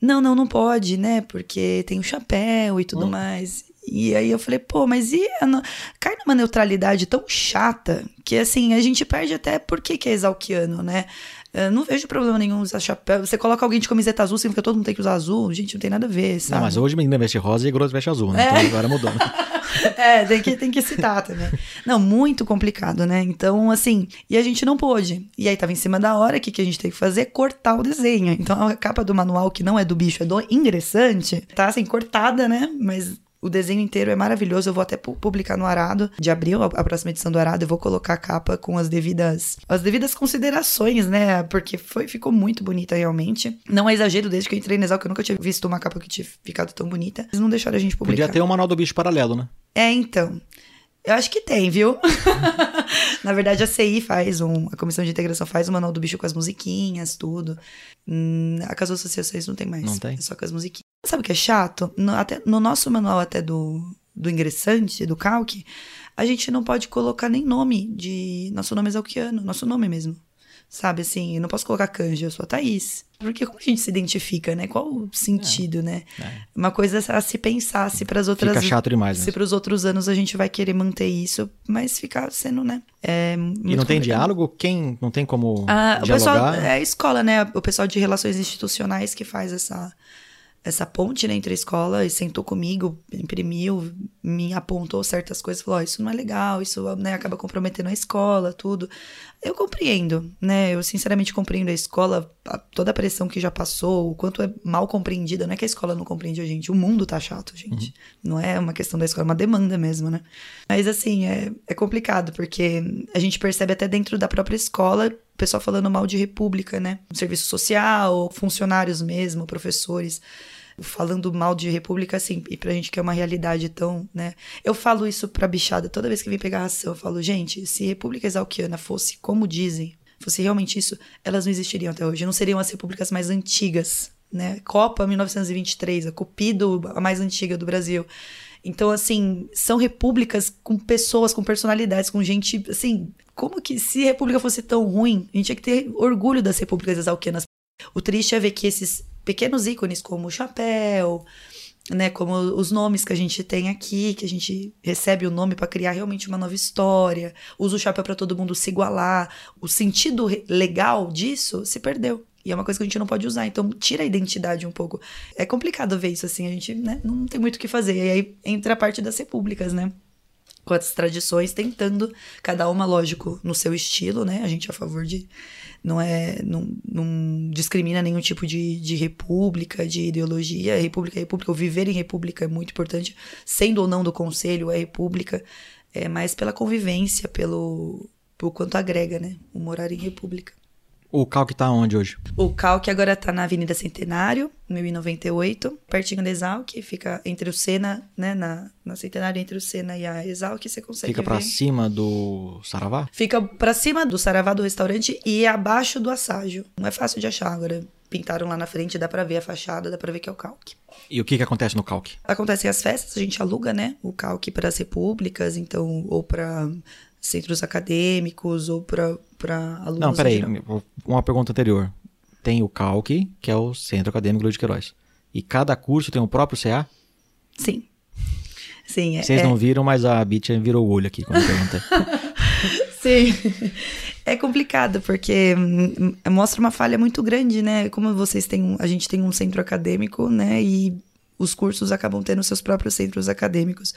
Speaker 4: Não, não, não pode, né, porque tem o chapéu e tudo hum. mais. E aí eu falei, pô, mas e a, cai numa neutralidade tão chata que assim, a gente perde até por que, que é exalquiano, né? Eu não vejo problema nenhum usar chapéu. Você coloca alguém de camiseta azul, significa que todo mundo tem que usar azul. Gente, não tem nada a ver, sabe?
Speaker 2: Não, mas hoje menina veste rosa e grosso veste azul, né? É. Então agora mudou. Né?
Speaker 4: é, tem que, tem que citar também. Não, muito complicado, né? Então, assim, e a gente não pôde. E aí tava em cima da hora, o que, que a gente tem que fazer? Cortar o desenho. Então a capa do manual, que não é do bicho, é do ingressante, tá assim, cortada, né? Mas o desenho inteiro é maravilhoso. Eu vou até publicar no Arado de abril, a próxima edição do Arado. Eu vou colocar a capa com as devidas, as devidas considerações, né? Porque foi, ficou muito bonita realmente. Não é exagero, desde que eu entrei na Exal, que eu nunca tinha visto uma capa que tinha ficado tão bonita. Eles não deixaram a gente publicar.
Speaker 2: Podia ter um manual do bicho paralelo, né?
Speaker 4: É, então. Eu acho que tem, viu? Na verdade, a CI faz um. A Comissão de Integração faz o Manual do Bicho com as musiquinhas, tudo. Hum, a Casa Associações não tem mais.
Speaker 2: Não tem?
Speaker 4: É só com as musiquinhas. Sabe o que é chato? No, até, no nosso manual até do, do ingressante, do calque, a gente não pode colocar nem nome de. Nosso nome é Zalquiano, nosso nome mesmo. Sabe assim, eu não posso colocar canja, eu sou a Thaís. Porque como a gente se identifica, né? Qual o sentido, é, né? É. Uma coisa a se pensar, se para as outras.
Speaker 2: Fica chato demais.
Speaker 4: Se para os outros anos a gente vai querer manter isso, mas ficar sendo, né? É
Speaker 2: e não complicado. tem diálogo? Quem não tem como
Speaker 4: ah,
Speaker 2: dialogar? O
Speaker 4: pessoal, é a escola, né? O pessoal de relações institucionais que faz essa essa ponte né, entre a escola e sentou comigo, imprimiu, me apontou certas coisas, falou: oh, isso não é legal, isso né, acaba comprometendo a escola, tudo. Eu compreendo, né? Eu sinceramente compreendo a escola, a, toda a pressão que já passou, o quanto é mal compreendida. Não é que a escola não compreende a gente, o mundo tá chato, gente. Uhum. Não é uma questão da escola, é uma demanda mesmo, né? Mas assim, é, é complicado, porque a gente percebe até dentro da própria escola o pessoal falando mal de república, né? Serviço social, funcionários mesmo, professores falando mal de república, assim, e pra gente que é uma realidade tão, né? Eu falo isso pra bichada toda vez que vem pegar ração, eu falo, gente, se República Exalquiana fosse como dizem, fosse realmente isso, elas não existiriam até hoje, não seriam as repúblicas mais antigas, né? Copa 1923, a Cupido, a mais antiga do Brasil. Então, assim, são repúblicas com pessoas, com personalidades, com gente, assim, como que se a república fosse tão ruim, a gente tinha que ter orgulho das repúblicas exalquianas. O triste é ver que esses pequenos ícones como o chapéu, né, como os nomes que a gente tem aqui, que a gente recebe o nome para criar realmente uma nova história, usa o chapéu para todo mundo se igualar, o sentido legal disso se perdeu. E é uma coisa que a gente não pode usar, então tira a identidade um pouco. É complicado ver isso assim, a gente né, não tem muito o que fazer. E aí entra a parte das repúblicas, né? Com as tradições, tentando, cada uma, lógico, no seu estilo, né? A gente é a favor de não é não, não discrimina nenhum tipo de, de república, de ideologia. República é república. O viver em república é muito importante, sendo ou não do conselho, é república, é mais pela convivência, pelo, pelo quanto agrega, né? O morar em república.
Speaker 2: O Calque tá onde hoje?
Speaker 4: O Calque agora tá na Avenida Centenário, 1098, pertinho da Exalc, fica entre o Sena, né, na, na Centenário, entre o Sena e a Exalc, você consegue
Speaker 2: Fica para cima do Saravá?
Speaker 4: Fica para cima do Saravá do restaurante e abaixo do Asságio. Não é fácil de achar agora. Pintaram lá na frente, dá para ver a fachada, dá para ver que é o Calque.
Speaker 2: E o que que acontece no Calque?
Speaker 4: Acontecem as festas, a gente aluga, né, o Calque para as repúblicas, então, ou para centros acadêmicos ou para alunos.
Speaker 2: Não, peraí, uma pergunta anterior. Tem o CALC, que é o Centro Acadêmico Luiz de Queiroz. E cada curso tem o próprio CA?
Speaker 4: Sim. Sim,
Speaker 2: é, Vocês não é. viram, mas a Bitia virou o olho aqui quando eu perguntei.
Speaker 4: Sim. É complicado, porque hum, mostra uma falha muito grande, né? Como vocês têm. A gente tem um centro acadêmico, né? E os cursos acabam tendo seus próprios centros acadêmicos.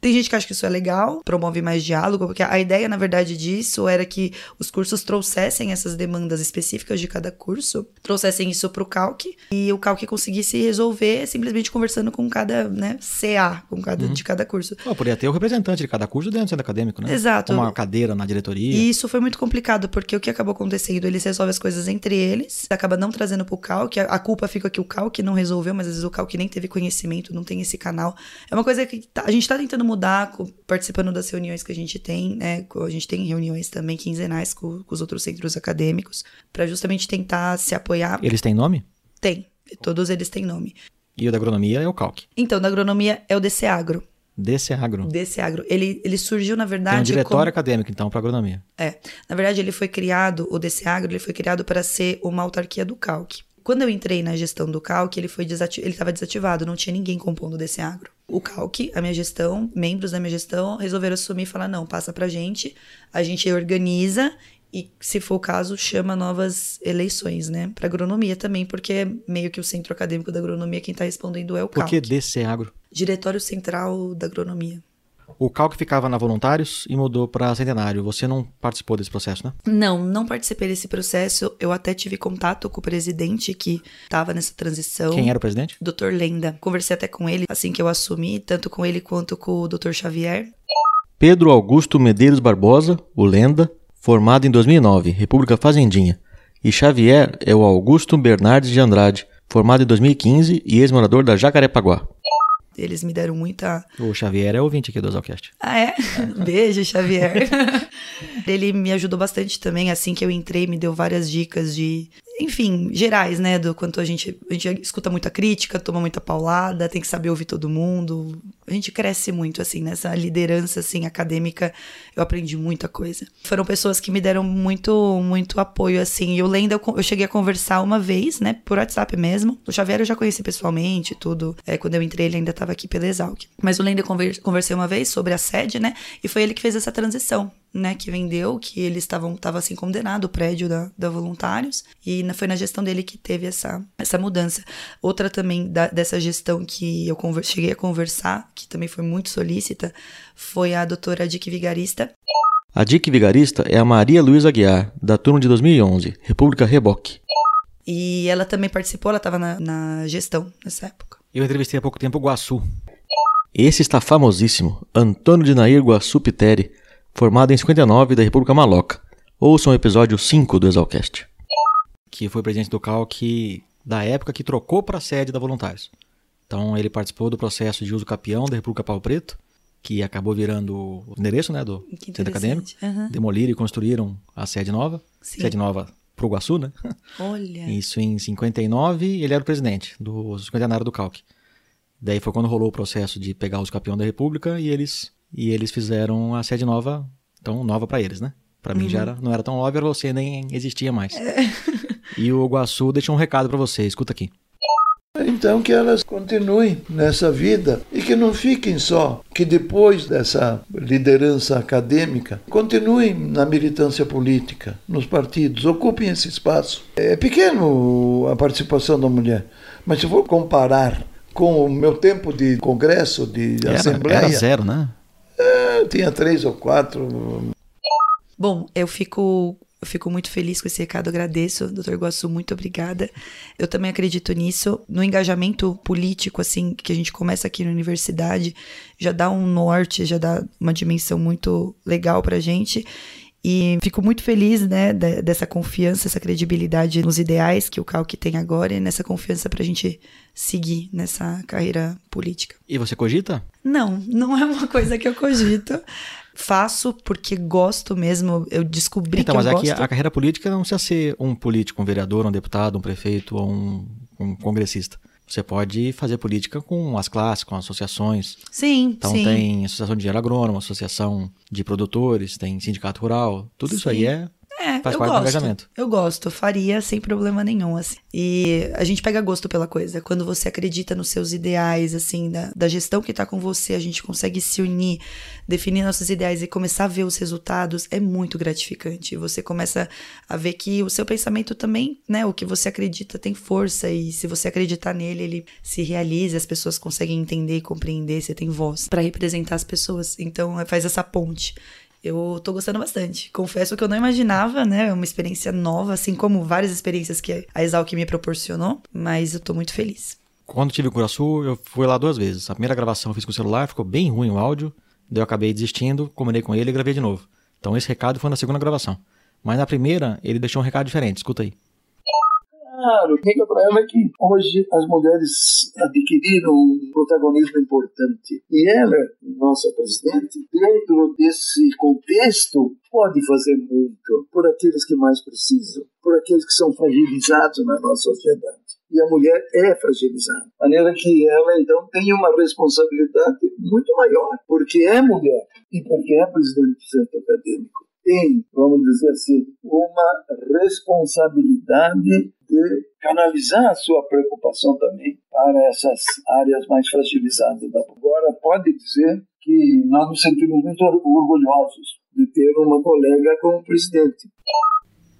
Speaker 4: Tem gente que acha que isso é legal, promove mais diálogo, porque a ideia, na verdade, disso era que os cursos trouxessem essas demandas específicas de cada curso, trouxessem isso para o Calc e o Calc conseguisse resolver simplesmente conversando com cada né, CA, com cada, uhum. de cada curso.
Speaker 2: Pô, poderia ter o representante de cada curso dentro do centro acadêmico, né?
Speaker 4: Exato.
Speaker 2: Uma cadeira na diretoria.
Speaker 4: E isso foi muito complicado, porque o que acabou acontecendo? Eles resolvem as coisas entre eles, acaba não trazendo para o Calc, a culpa fica que o Calc não resolveu, mas às vezes o Calc nem teve conhecimento, não tem esse canal. É uma coisa que tá, a gente está tentando mudar participando das reuniões que a gente tem, né? A gente tem reuniões também quinzenais com, com os outros centros acadêmicos, para justamente tentar se apoiar.
Speaker 2: Eles têm nome?
Speaker 4: Tem. Todos eles têm nome.
Speaker 2: E o da agronomia é o Calc.
Speaker 4: Então, da agronomia é o DC Agro.
Speaker 2: DC Agro.
Speaker 4: DC Agro. Ele, ele surgiu, na verdade. Tem
Speaker 2: um diretório como... acadêmico, então, para agronomia.
Speaker 4: É. Na verdade, ele foi criado, o DC Agro, ele foi criado para ser uma autarquia do Calc. Quando eu entrei na gestão do Calc, ele foi desati ele estava desativado, não tinha ninguém compondo DC Agro o Calc, a minha gestão, membros da minha gestão, resolveram assumir e falar: não, passa pra gente, a gente organiza e, se for o caso, chama novas eleições, né? Para agronomia também, porque é meio que o centro acadêmico da agronomia quem está respondendo é o Calc.
Speaker 2: Por que DC Agro?
Speaker 4: Diretório Central da Agronomia.
Speaker 2: O Calc ficava na Voluntários e mudou para Centenário. Você não participou desse processo, né?
Speaker 4: Não, não participei desse processo. Eu até tive contato com o presidente que estava nessa transição.
Speaker 2: Quem era o presidente?
Speaker 4: Dr. Lenda. Conversei até com ele assim que eu assumi, tanto com ele quanto com o Dr. Xavier.
Speaker 2: Pedro Augusto Medeiros Barbosa, o Lenda, formado em 2009, República Fazendinha. E Xavier é o Augusto Bernardes de Andrade, formado em 2015 e ex-morador da Jacarepaguá.
Speaker 4: Eles me deram muita.
Speaker 2: O Xavier é ouvinte aqui do Zalcast.
Speaker 4: Ah, é? Beijo, Xavier. Ele me ajudou bastante também, assim que eu entrei, me deu várias dicas de enfim, gerais, né? Do quanto a gente, a gente escuta muita crítica, toma muita paulada, tem que saber ouvir todo mundo. A gente cresce muito, assim, nessa liderança, assim, acadêmica. Eu aprendi muita coisa. Foram pessoas que me deram muito, muito apoio, assim. E o Lenda, eu, eu cheguei a conversar uma vez, né? Por WhatsApp mesmo. O Xavier eu já conheci pessoalmente, tudo. É, quando eu entrei, ele ainda estava aqui pela Exalc. Mas o Lenda eu conversei uma vez sobre a sede, né? E foi ele que fez essa transição né, que vendeu, que eles estavam tava assim condenado o prédio da, da Voluntários e na, foi na gestão dele que teve essa, essa mudança. Outra também da, dessa gestão que eu conver, cheguei a conversar, que também foi muito solícita, foi a doutora Dick Vigarista.
Speaker 2: A Dick Vigarista é a Maria Luísa Aguiar, da turma de 2011, República Reboque.
Speaker 4: E ela também participou, ela estava na, na gestão nessa época.
Speaker 2: Eu entrevistei há pouco tempo o Guaçu. Esse está famosíssimo, Antônio de Nair Guaçu Piteri, formado em 59 da República Maloca. Ouçam o episódio 5 do Exalcast. Que foi presidente do CALC da época que trocou para a sede da Voluntários. Então ele participou do processo de uso capião da República Pau Preto, que acabou virando o endereço né, do
Speaker 4: Que
Speaker 2: centro acadêmico.
Speaker 4: Uhum.
Speaker 2: Demoliram e construíram a sede nova.
Speaker 4: Sim.
Speaker 2: Sede nova pro Guaçu, né?
Speaker 4: Olha.
Speaker 2: Isso em 59, ele era o presidente do cinquentenário do CALC. Daí foi quando rolou o processo de pegar os campeões da República e eles e eles fizeram a sede nova, então nova para eles, né? Para mim já era, não era tão óbvio, você nem existia mais. E o Guaçu deixou um recado para você, escuta aqui.
Speaker 6: Então que elas continuem nessa vida e que não fiquem só, que depois dessa liderança acadêmica, continuem na militância política, nos partidos, ocupem esse espaço. É pequeno a participação da mulher, mas se for comparar com o meu tempo de congresso, de
Speaker 2: Era,
Speaker 6: assembleia,
Speaker 2: era zero, né?
Speaker 6: eu tinha três ou quatro.
Speaker 4: Bom, eu fico, eu fico muito feliz com esse recado, agradeço, doutor Guaçu, muito obrigada. Eu também acredito nisso, no engajamento político, assim, que a gente começa aqui na universidade, já dá um norte, já dá uma dimensão muito legal pra gente. E fico muito feliz, né, de- dessa confiança, essa credibilidade nos ideais que o Calc tem agora e nessa confiança pra gente seguir nessa carreira política.
Speaker 2: E você cogita?
Speaker 4: Não, não é uma coisa que eu cogito. Faço porque gosto mesmo. Eu descobri
Speaker 2: Então,
Speaker 4: que
Speaker 2: mas
Speaker 4: eu
Speaker 2: é
Speaker 4: gosto.
Speaker 2: que a carreira política não precisa ser um político, um vereador, um deputado, um prefeito ou um, um congressista. Você pode fazer política com as classes, com associações.
Speaker 4: Sim,
Speaker 2: Então
Speaker 4: sim.
Speaker 2: tem associação de engenheiro agrônomo, associação de produtores, tem sindicato rural. Tudo isso aí
Speaker 4: Sim.
Speaker 2: é
Speaker 4: É,
Speaker 2: faz
Speaker 4: eu
Speaker 2: parte do
Speaker 4: gosto.
Speaker 2: engajamento.
Speaker 4: Eu gosto, faria sem problema nenhum, assim. E a gente pega gosto pela coisa. Quando você acredita nos seus ideais, assim, da, da gestão que tá com você, a gente consegue se unir, definir nossos ideais e começar a ver os resultados, é muito gratificante. Você começa a ver que o seu pensamento também, né, o que você acredita tem força e se você acreditar nele, ele se realiza, as pessoas conseguem entender e compreender, você tem voz pra representar as pessoas. Então, faz essa ponte. Eu tô gostando bastante. Confesso que eu não imaginava, né? É uma experiência nova, assim como várias experiências que a Exalc me proporcionou, mas eu tô muito feliz.
Speaker 2: Quando tive o Curaçu, eu fui lá duas vezes. A primeira gravação eu fiz com o celular, ficou bem ruim o áudio. Daí eu acabei desistindo, combinei com ele e gravei de novo. Então esse recado foi na segunda gravação. Mas na primeira, ele deixou um recado diferente. Escuta aí.
Speaker 6: Claro, diga para ela que hoje as mulheres adquiriram um protagonismo importante. E ela, nossa presidente, dentro desse contexto, pode fazer muito por aqueles que mais precisam, por aqueles que são fragilizados na nossa sociedade. E a mulher é fragilizada. De maneira que ela, então, tem uma responsabilidade muito maior, porque é mulher e porque é presidente do centro acadêmico tem, vamos dizer assim, uma responsabilidade de canalizar a sua preocupação também para essas áreas mais fragilizadas. da Agora, pode dizer que nós nos sentimos muito orgulhosos de ter uma colega como presidente.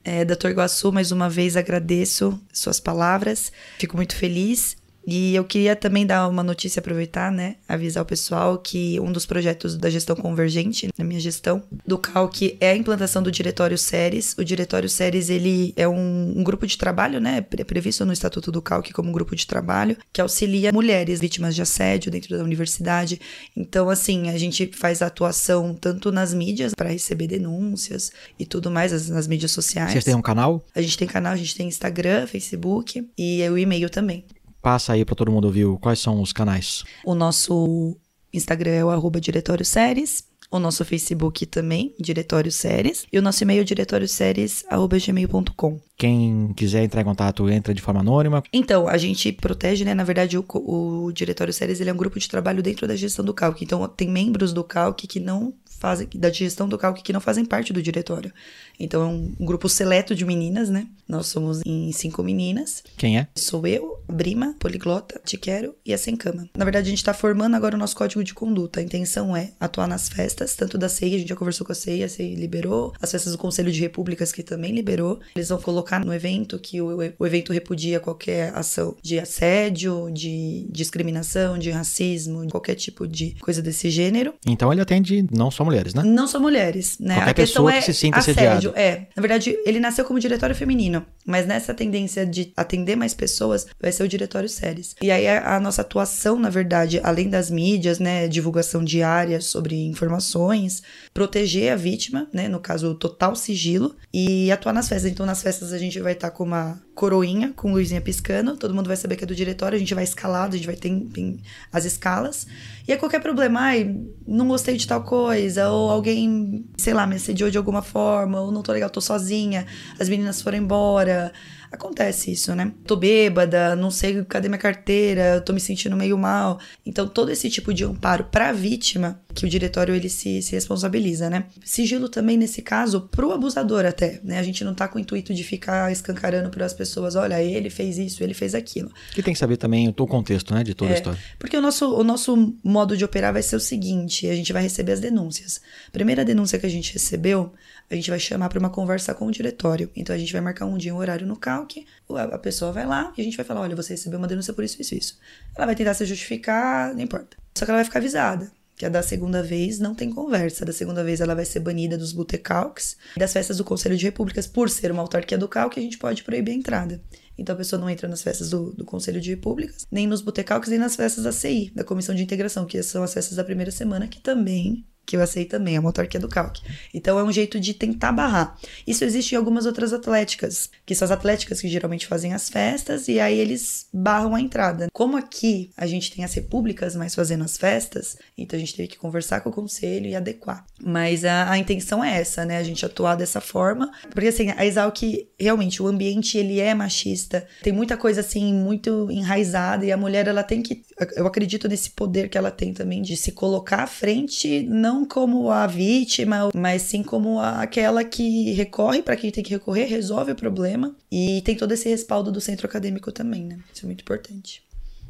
Speaker 4: É, Dr. Iguaçu, mais uma vez agradeço suas palavras, fico muito feliz. E eu queria também dar uma notícia, aproveitar, né? Avisar o pessoal que um dos projetos da gestão convergente, na minha gestão, do CALC, é a implantação do Diretório Séries. O Diretório Séries, ele é um, um grupo de trabalho, né? É previsto no Estatuto do CALC como um grupo de trabalho, que auxilia mulheres vítimas de assédio dentro da universidade. Então, assim, a gente faz atuação tanto nas mídias, para receber denúncias e tudo mais, as- nas mídias sociais.
Speaker 2: Vocês têm um canal?
Speaker 4: A gente tem canal, a gente tem Instagram, Facebook e o e-mail também.
Speaker 2: Passa aí pra todo mundo ouvir quais são os canais.
Speaker 4: O nosso Instagram é o arroba Diretório Séries. O nosso Facebook também, Diretório Séries. E o nosso e-mail, diretorioséries.gmail.com.
Speaker 2: Quem quiser entrar em contato, entra de forma anônima.
Speaker 4: Então, a gente protege, né? Na verdade, o, o Diretório Séries ele é um grupo de trabalho dentro da gestão do CALC. Então, tem membros do CALC que não fazem, da gestão do CALC que não fazem parte do diretório. Então é um, grupo seleto de meninas, né? Nós somos em cinco meninas.
Speaker 2: Quem é?
Speaker 4: Sou eu, a Brima, Poliglota, Te Quero e a Sem Cama. Na verdade, a gente tá formando agora o nosso código de conduta. A intenção é atuar nas festas, tanto da CEI, a gente já conversou com a CEI, a CEI liberou, as festas do Conselho de Repúblicas que também liberou. Eles vão colocar no evento que o, o evento repudia qualquer ação de assédio, de discriminação, de racismo, qualquer tipo de coisa desse gênero.
Speaker 2: Então ele atende não só mulheres, né?
Speaker 4: Não só mulheres, né?
Speaker 2: Qualquer
Speaker 4: a questão
Speaker 2: pessoa
Speaker 4: é
Speaker 2: que se sinta
Speaker 4: assédio,
Speaker 2: assediada.
Speaker 4: é. Na verdade, ele nasceu como diretório feminino, mas nessa tendência de atender mais pessoas, vai ser o diretório séries. E aí a, a nossa atuação, na verdade, além das mídias, né, divulgação diária sobre informações, proteger a vítima, né, no caso, total sigilo, e atuar nas festas. Então, nas festas a gente vai estar com uma coroinha, com luzinha piscando, todo mundo vai saber que é do diretório, a gente vai escalado, a gente vai ter tem as escalas. E aí qualquer problema, ai, não gostei de tal coisa, ou alguém, sei lá, me assediou de alguma forma, ou não tô legal, tô sozinha, as meninas foram embora. Acontece isso, né? Tô bêbada, não sei cadê minha carteira, tô me sentindo meio mal. Então, todo esse tipo de amparo pra vítima, que o diretório ele se, se responsabiliza, né? Sigilo também, nesse caso, pro abusador até, né? A gente não tá com o intuito de ficar escancarando para as pessoas, olha, ele fez isso, ele fez aquilo.
Speaker 2: Que tem que saber também o contexto, né, de toda a
Speaker 4: É,
Speaker 2: história.
Speaker 4: Porque o nosso, o nosso modo de operar vai ser o seguinte: a gente vai receber as denúncias. Primeira denúncia que a gente recebeu, a gente vai chamar para uma conversa com o diretório. Então a gente vai marcar um dia, um horário no CALC, a pessoa vai lá e a gente vai falar: olha, você recebeu uma denúncia por isso, isso, isso. Ela vai tentar se justificar, não importa. Só que ela vai ficar avisada. Que a da segunda vez não tem conversa. Da segunda vez ela vai ser banida dos botecalques, das festas do Conselho de Repúblicas. Por ser uma autarquia do CALC, a gente pode proibir a entrada. Então a pessoa não entra nas festas do, do Conselho de Repúblicas, nem nos botecalques, nem nas festas da CI, da Comissão de Integração, que são as festas da primeira semana, que também, que eu aceito também, é uma autarquia do CALC. Então é um jeito de tentar barrar. Isso existe em algumas outras atléticas, que são as atléticas que geralmente fazem as festas, e aí eles barram a entrada. Como aqui a gente tem as repúblicas mais fazendo as festas, então a gente teve que conversar com o conselho e adequar. Mas a, a intenção é essa, né? A gente atuar dessa forma. Porque assim, a Exalc, realmente, o ambiente ele é machista. Tem muita coisa assim, muito enraizada, e a mulher ela tem que. Eu acredito nesse poder que ela tem também de se colocar à frente, não como a vítima, mas sim como a- aquela que recorre para quem tem que recorrer, resolve o problema. E tem todo esse respaldo do centro acadêmico também, né? Isso é muito importante.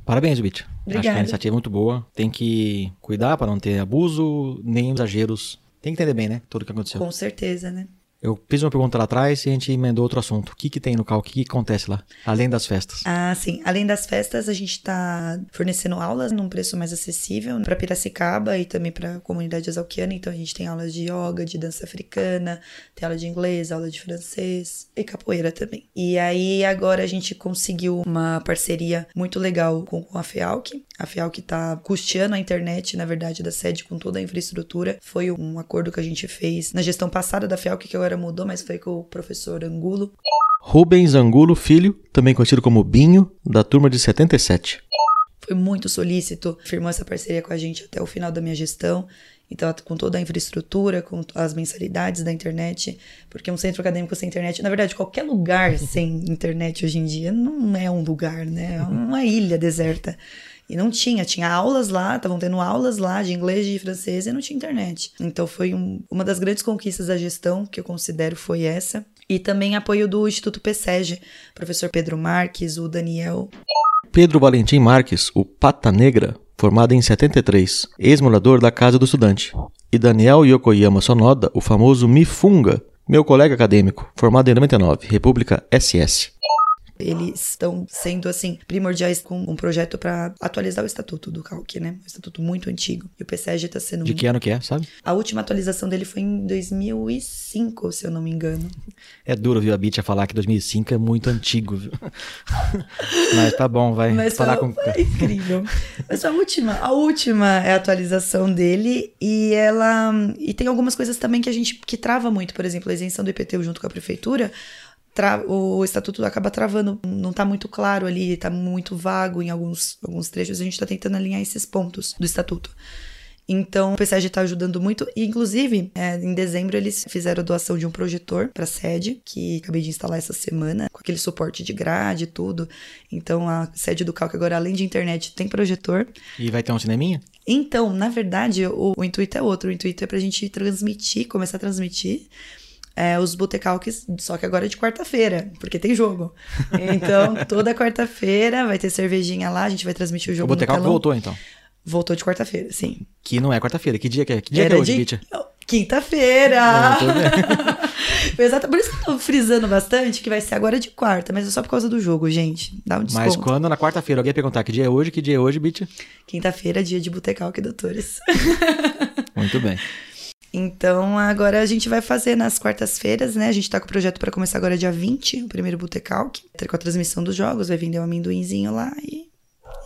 Speaker 2: Parabéns, Bit. Acho que
Speaker 4: Obrigada.
Speaker 2: a iniciativa é muito boa. Tem que cuidar para não ter abuso, nem exageros. Tem que entender bem, né? Tudo que aconteceu.
Speaker 4: Com certeza, né?
Speaker 2: Eu fiz uma pergunta lá atrás e a gente emendou outro assunto. O que, que tem no CAL? O que, que acontece lá? Além das festas.
Speaker 4: Ah, sim. Além das festas, a gente está fornecendo aulas num preço mais acessível para Piracicaba e também para a comunidade exalquiana. Então, a gente tem aulas de yoga, de dança africana, tem aula de inglês, aula de francês e capoeira também. E aí, agora a gente conseguiu uma parceria muito legal com, a FEALC. A FEALC está custeando a internet, na verdade, da sede com toda a infraestrutura. Foi um acordo que a gente fez na gestão passada da FEALC, que agora mudou, mas foi com o professor Angulo.
Speaker 2: Rubens Angulo Filho, também conhecido como Binho, da turma de 77.
Speaker 4: foi muito solícito, firmou essa parceria com a gente até o final da minha gestão. Então, com toda a infraestrutura, com as mensalidades da internet, porque um centro acadêmico sem internet, na verdade, qualquer lugar sem internet hoje em dia não é um lugar, né? É uma ilha deserta. E não tinha, tinha aulas lá, estavam tendo aulas lá de inglês e de francês e não tinha internet. Então foi um- uma das grandes conquistas da gestão, que eu considero foi essa. E também apoio do Instituto PSEG, professor Pedro Marques, o Daniel
Speaker 2: Pedro Valentim Marques, o Pata Negra, formado em 73, ex-morador da Casa do Estudante. E Daniel Yokoyama Sonoda, o famoso Mifunga, meu colega acadêmico, formado em 99, República SS.
Speaker 4: Eles estão sendo, assim, primordiais com um projeto para atualizar o estatuto do CALC, né? Um estatuto muito antigo. E o PSEG está sendo.
Speaker 2: De que ano que é, sabe?
Speaker 4: A última atualização dele foi em 2005, se eu não me engano.
Speaker 2: É duro, viu, a Bitia falar que 2005 é muito antigo, viu? Mas tá bom, vai
Speaker 4: Mas
Speaker 2: falar
Speaker 4: foi,
Speaker 2: com...
Speaker 4: foi incrível. Mas a última, a última é a atualização dele e ela e tem algumas coisas também que a gente que trava muito, por exemplo, a isenção do IPTU junto com a prefeitura. Tra- o estatuto acaba travando, não tá muito claro ali, tá muito vago em alguns, alguns trechos, a gente tá tentando alinhar esses pontos do estatuto. Então, o PSEG está ajudando muito. E, inclusive, é, em dezembro, eles fizeram a doação de um projetor para a sede, que acabei de instalar essa semana, com aquele suporte de grade e tudo. Então, a sede do Calc agora, além de internet, tem projetor.
Speaker 2: E vai ter um cineminha?
Speaker 4: Então, na verdade, o, o intuito é outro. O intuito é para a gente transmitir, começar a transmitir é, os botecalques, só que agora é de quarta-feira, porque tem jogo. Então, toda quarta-feira vai ter cervejinha lá, a gente vai transmitir o jogo.
Speaker 2: O botecalque voltou, então?
Speaker 4: Voltou de quarta-feira, sim.
Speaker 2: Que não é quarta-feira. Que dia que é? Que dia
Speaker 4: Era
Speaker 2: que é hoje,
Speaker 4: de-? Quinta-feira!
Speaker 2: Ah.
Speaker 4: Exato, por isso que eu tô frisando bastante que vai ser agora de quarta, mas é só por causa do jogo, gente. Dá um
Speaker 2: Mas
Speaker 4: desconto.
Speaker 2: quando na quarta-feira alguém perguntar que dia é hoje, que dia é hoje, Bitia?
Speaker 4: Quinta-feira, dia de botecalque, doutores.
Speaker 2: Muito bem.
Speaker 4: Então, agora a gente vai fazer nas quartas-feiras, né? A gente tá com o projeto pra começar agora dia 20, o primeiro Botecalque. Com a transmissão dos jogos, vai vender um amendoinzinho lá e,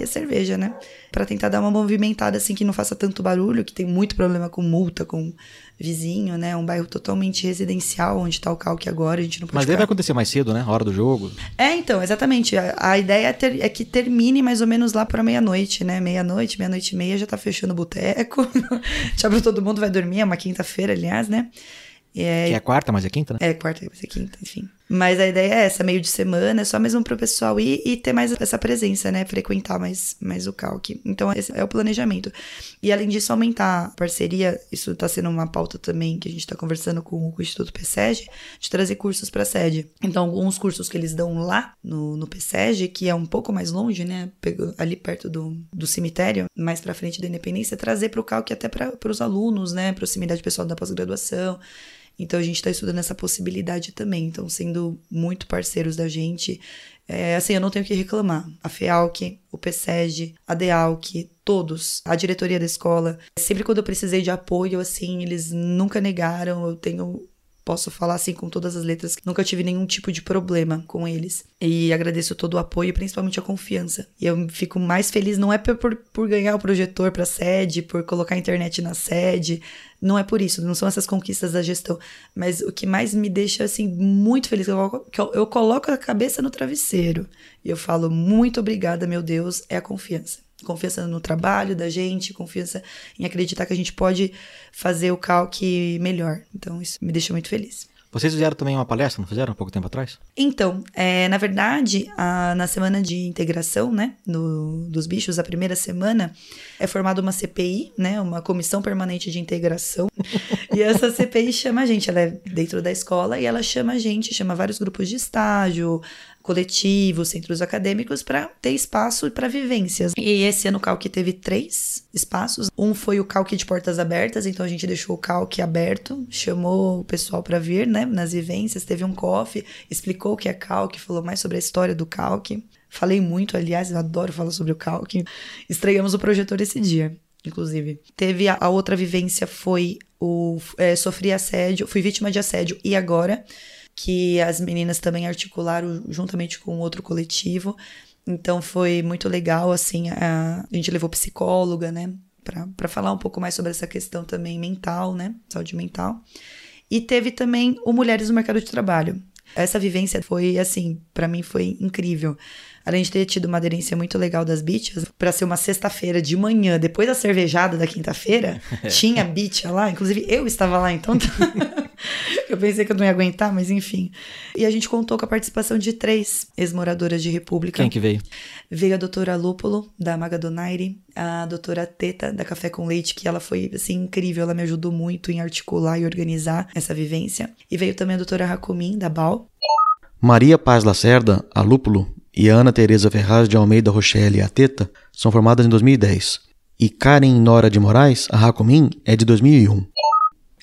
Speaker 4: e a cerveja, né? Pra tentar dar uma movimentada, assim, que não faça tanto barulho, que tem muito problema com multa, com vizinho, né? Um bairro totalmente residencial, onde tá o Calque agora, a gente não pode
Speaker 2: Mas daí vai
Speaker 4: ficar-
Speaker 2: acontecer mais cedo, né? A hora do jogo.
Speaker 4: É, então, exatamente. A, a ideia é, ter- é que termine mais ou menos lá pra meia-noite, né? Meia-noite, meia-noite e meia já tá fechando o boteco. já pra todo mundo vai dormir, é uma quinta-feira, aliás, né? É,
Speaker 2: Que é quarta, mas é quinta, né?
Speaker 4: é, quarta, vai ser quinta, enfim. Mas a ideia é essa, meio de semana, é só mesmo pro pessoal ir e ter mais essa presença, né? Frequentar mais, mais o calque. Então, esse é o planejamento. E além disso, aumentar a parceria, isso tá sendo uma pauta também que a gente tá conversando com o Instituto PSEG, de trazer cursos pra sede. Então, alguns cursos que eles dão lá no, no PSEG, que é um pouco mais longe, né? Ali perto do, do cemitério, mais pra frente da Independência, trazer pro calque até para os alunos, né? Proximidade pessoal da pós-graduação. Então a gente está estudando essa possibilidade também. Então, sendo muito parceiros da gente, é, assim, eu não tenho o que reclamar. A FEALC, o PSEG, a DEALC, todos, a diretoria da escola. Sempre quando eu precisei de apoio, assim, eles nunca negaram. Eu tenho. Posso falar assim com todas as letras, nunca tive nenhum tipo de problema com eles. E agradeço todo o apoio, principalmente a confiança. E eu fico mais feliz, não é por, por, ganhar o projetor pra sede, por colocar a internet na sede, não é por isso, não são essas conquistas da gestão. Mas o que mais me deixa, assim, muito feliz, eu, eu coloco a cabeça no travesseiro e eu falo, muito obrigada, meu Deus, é a confiança. Confiança no trabalho da gente, confiança em acreditar que a gente pode fazer o calque melhor. Então, isso me deixa muito feliz.
Speaker 2: Vocês fizeram também uma palestra, não fizeram? Há pouco tempo atrás?
Speaker 4: Então, é, na verdade, a- na semana de integração, né, no- dos bichos, a primeira semana, é formada uma CPI, né, uma comissão permanente de integração. e essa CPI chama a gente, ela é dentro da escola e ela chama a gente, chama vários grupos de estágio, coletivos, centros acadêmicos para ter espaço para vivências. E esse ano o Calque teve três espaços. Um foi o Calque de portas abertas, então a gente deixou o Calque aberto, chamou o pessoal para vir, né, nas vivências, teve um coffee, explicou o que é Calque, falou mais sobre a história do Calque. Falei muito, aliás, eu adoro falar sobre o Calque. Estreamos o projetor esse dia, inclusive. Teve a, a outra vivência foi o é, sofri assédio, fui vítima de assédio e agora que as meninas também articularam juntamente com outro coletivo. Então foi muito legal, assim, a, a gente levou psicóloga, né, para falar um pouco mais sobre essa questão também mental, né, saúde mental. E teve também o Mulheres no Mercado de Trabalho. Essa vivência foi, assim, para mim foi incrível. Além de ter tido uma aderência muito legal das bichas, para ser uma sexta-feira de manhã, depois da cervejada da quinta-feira, tinha bicha lá, inclusive eu estava lá, então eu pensei que eu não ia aguentar, mas enfim. E a gente contou com a participação de três ex-moradoras de República.
Speaker 2: Quem que veio?
Speaker 4: Veio a doutora Lúpulo, da Maga Donaire, a doutora Teta, da Café com Leite, que ela foi, assim, incrível, ela me ajudou muito em articular e organizar essa vivência. E veio também a doutora Racomin, da BAL,
Speaker 2: Maria Paz Lacerda, a Lúpulo, e Ana Teresa Ferraz de Almeida Rochelle, a Teta, são formadas em 2010. E Karen Nora de Moraes, a Racomin, é de 2001.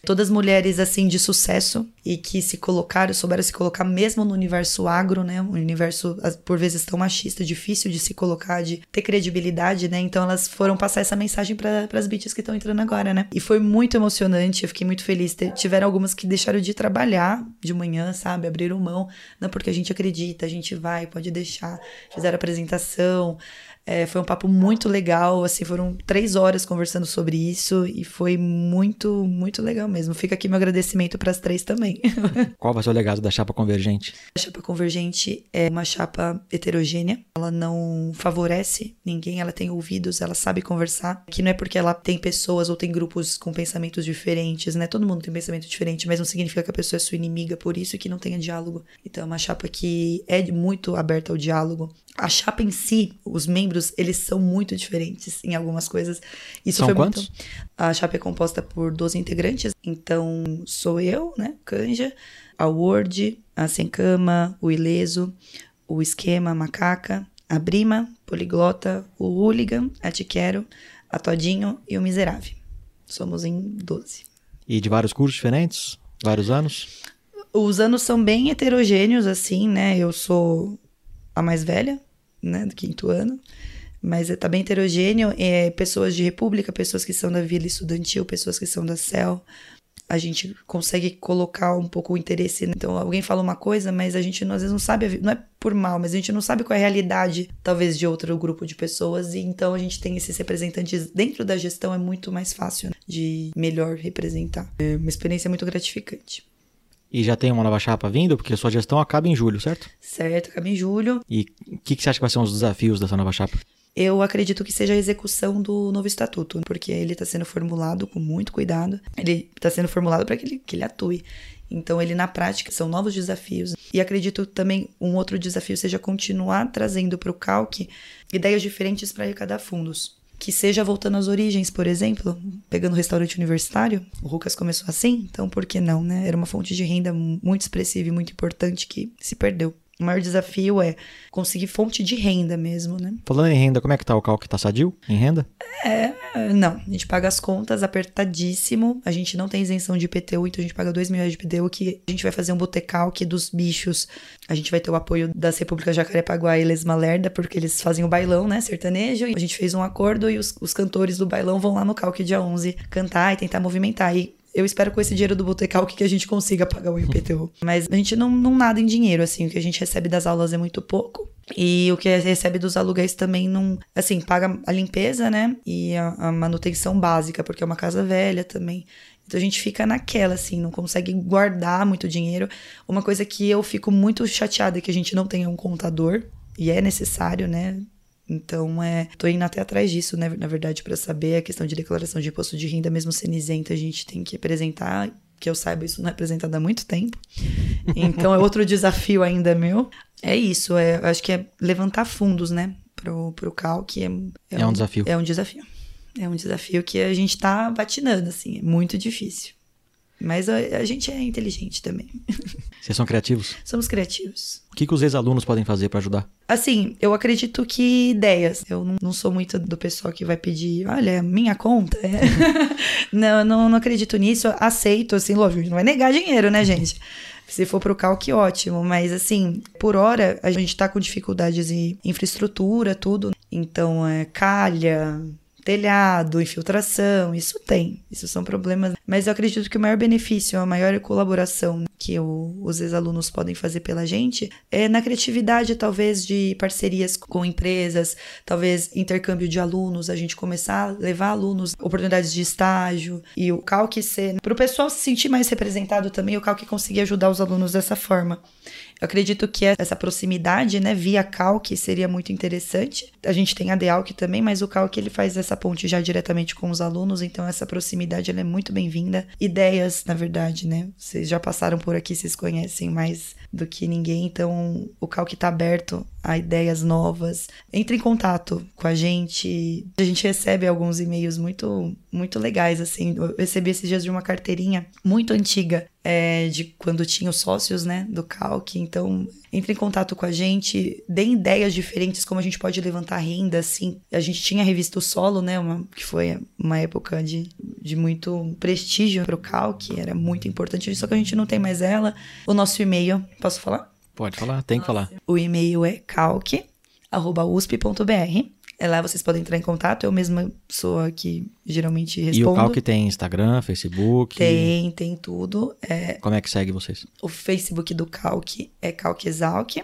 Speaker 4: Todas mulheres, assim, de sucesso e que se colocaram, souberam se colocar mesmo no universo agro, né? Um universo, por vezes, tão machista, difícil de se colocar, de ter credibilidade, né? Então, elas foram passar essa mensagem para as bitches que estão entrando agora, né? E foi muito emocionante, eu fiquei muito feliz. Tiveram algumas que deixaram de trabalhar de manhã, sabe? Abriram mão. Não, porque a gente acredita, a gente vai, pode deixar. Fizeram apresentação. É, foi um papo muito legal, assim, foram três horas conversando sobre isso e foi muito, muito legal mesmo. Fica aqui meu agradecimento para as três também.
Speaker 2: Qual vai ser o legado da chapa convergente?
Speaker 4: A chapa convergente é uma chapa heterogênea, ela não favorece ninguém, ela tem ouvidos, ela sabe conversar, que não é porque ela tem pessoas ou tem grupos com pensamentos diferentes, né? Todo mundo tem pensamento diferente, mas não significa que a pessoa é sua inimiga por isso que não tenha diálogo. Então é uma chapa que é muito aberta ao diálogo. A chapa em si, os membros, eles são muito diferentes em algumas coisas. Isso
Speaker 2: São
Speaker 4: foi
Speaker 2: quantos?
Speaker 4: muito. A chapa é composta por 12 integrantes. Então, sou eu, né, Canja, a Word, a Sem Cama, o Ileso, o Esquema, a Macaca, a Brima, Poliglota, o Hooligan, a Te Quero, a Todinho e o Miserável. Somos em 12.
Speaker 2: E de vários cursos diferentes? Vários anos?
Speaker 4: Os anos são bem heterogêneos, assim, né? Eu sou a mais velha, né, do quinto ano. Mas tá bem heterogêneo. É, pessoas de república, pessoas que são da vila estudantil, pessoas que são da CEL. A gente consegue colocar um pouco o interesse. Então, alguém fala uma coisa, mas a gente às vezes não sabe, não é por mal, mas a gente não sabe qual é a realidade, talvez, de outro grupo de pessoas. E então a gente tem esses representantes dentro da gestão, é muito mais fácil né, de melhor representar. É uma experiência muito gratificante.
Speaker 2: E já tem uma nova chapa vindo? Porque sua gestão acaba em julho, certo?
Speaker 4: Certo, acaba em julho.
Speaker 2: E o que, que você acha que vai ser os desafios dessa nova chapa?
Speaker 4: Eu acredito que seja a execução do novo estatuto, porque ele está sendo formulado com muito cuidado. Ele está sendo formulado para que ele, que ele atue. Então, ele na prática são novos desafios. E acredito também um outro desafio seja continuar trazendo para o Calc ideias diferentes para arrecadar fundos. Que seja voltando às origens, por exemplo, pegando restaurante universitário. O Lucas começou assim, então por que não, né? Era uma fonte de renda muito expressiva e muito importante que se perdeu. O maior desafio é conseguir fonte de renda mesmo, né?
Speaker 2: Falando em renda, como é que tá o calque? Tá sadio em renda?
Speaker 4: É, Não, a gente paga as contas apertadíssimo. A gente não tem isenção de IPTU, então a gente paga 2 mil reais de IPTU, que a gente vai fazer um botecal que dos bichos. A gente vai ter o apoio das Repúblicas Jacarepaguá e Lesma Lerda, porque eles fazem o bailão, né, sertanejo. E a gente fez um acordo e os, os cantores do bailão vão lá no Calque dia 11 cantar e tentar movimentar. E eu espero com esse dinheiro do Botecal que a gente consiga pagar o IPTU. Mas a gente não, não nada em dinheiro, assim. O que a gente recebe das aulas é muito pouco. E o que recebe dos aluguéis também não. Assim, paga a limpeza, né? E a, a manutenção básica, porque é uma casa velha também. Então a gente fica naquela, assim, não consegue guardar muito dinheiro. Uma coisa que eu fico muito chateada é que a gente não tenha um contador. E é necessário, né? Então, é, tô indo até atrás disso, né, na verdade, para saber a questão de declaração de imposto de renda, mesmo sendo isenta, a gente tem que apresentar, que eu saiba, isso não é apresentado há muito tempo. Então, é outro desafio ainda meu. É isso, é, eu acho que é levantar fundos, né, pro, pro CAL, que é,
Speaker 2: É um desafio.
Speaker 4: É um desafio. É um desafio que a gente tá patinando, assim, é muito difícil. Mas a, a gente é inteligente também.
Speaker 2: Vocês são criativos?
Speaker 4: Somos criativos.
Speaker 2: O que, que os ex-alunos podem fazer para ajudar?
Speaker 4: Assim, eu acredito que ideias. Eu não, não sou muito do pessoal que vai pedir, olha, minha conta. É. não, não, não acredito nisso. Aceito, assim, lógico, não vai negar dinheiro, né, gente? Se for pro cal, que ótimo. Mas, assim, por hora, a gente tá com dificuldades em infraestrutura, tudo. Então, é calha, telhado, infiltração, isso tem. Isso são problemas. Mas eu acredito que o maior benefício, a maior colaboração que o, os ex-alunos podem fazer pela gente é na criatividade, talvez, de parcerias com empresas, talvez intercâmbio de alunos, a gente começar a levar alunos, oportunidades de estágio e o Calque ser. Para o pessoal se sentir mais representado também, o Calque conseguir ajudar os alunos dessa forma. Eu acredito que essa proximidade, né, via Calc seria muito interessante. A gente tem a Dealc também, mas o Calc ele faz essa ponte já diretamente com os alunos, então essa proximidade ela é muito bem-vinda. Ideias, na verdade, né? Vocês já passaram por aqui, vocês conhecem mais do que ninguém, então o Calc está aberto a ideias novas. Entre em contato com a gente. A gente recebe alguns e-mails muito muito legais assim. Eu recebi esses dias de uma carteirinha muito antiga é, de quando tinha os sócios, né, do Calc. Então, entre em contato com a gente, deem ideias diferentes como a gente pode levantar renda, assim. A gente tinha a revista o Solo, né, uma, que foi uma época de, de muito prestígio para o Calc, era muito importante, só que a gente não tem mais ela. O nosso e-mail, posso falar?
Speaker 2: Pode falar, tem que falar.
Speaker 4: O e-mail é calc.usp.br. É lá vocês podem entrar em contato. Eu mesma sou a que geralmente respondo.
Speaker 2: E o Calque tem Instagram, Facebook?
Speaker 4: Tem, tem tudo. É,
Speaker 2: Como é que segue vocês?
Speaker 4: o Facebook do Calc é Calc Exalc.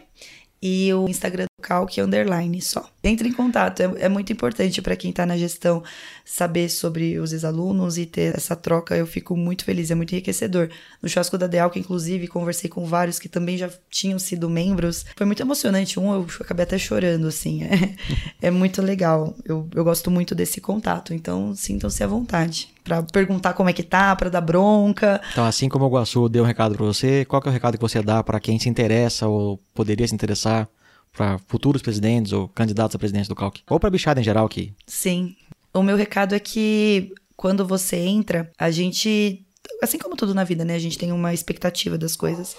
Speaker 4: E o Instagram calc underline só. Entre em contato, é, é muito importante para quem está na gestão saber sobre os ex-alunos e ter essa troca. Eu fico muito feliz, é muito enriquecedor. No churrasco da Deal, que inclusive conversei com vários que também já tinham sido membros, foi muito emocionante. Um eu acabei até chorando, assim. É, é muito legal. Eu, eu gosto muito desse contato, então sintam-se à vontade para perguntar como é que tá, para dar bronca.
Speaker 2: Então, assim como o Guaçu deu um recado para você, qual que é o recado que você dá para quem se interessa ou poderia se interessar para futuros presidentes ou candidatos a presidente do Calc? Ou para bichada em geral aqui?
Speaker 4: Sim. O meu recado é que quando você entra, a gente, assim como tudo na vida, né, a gente tem uma expectativa das coisas.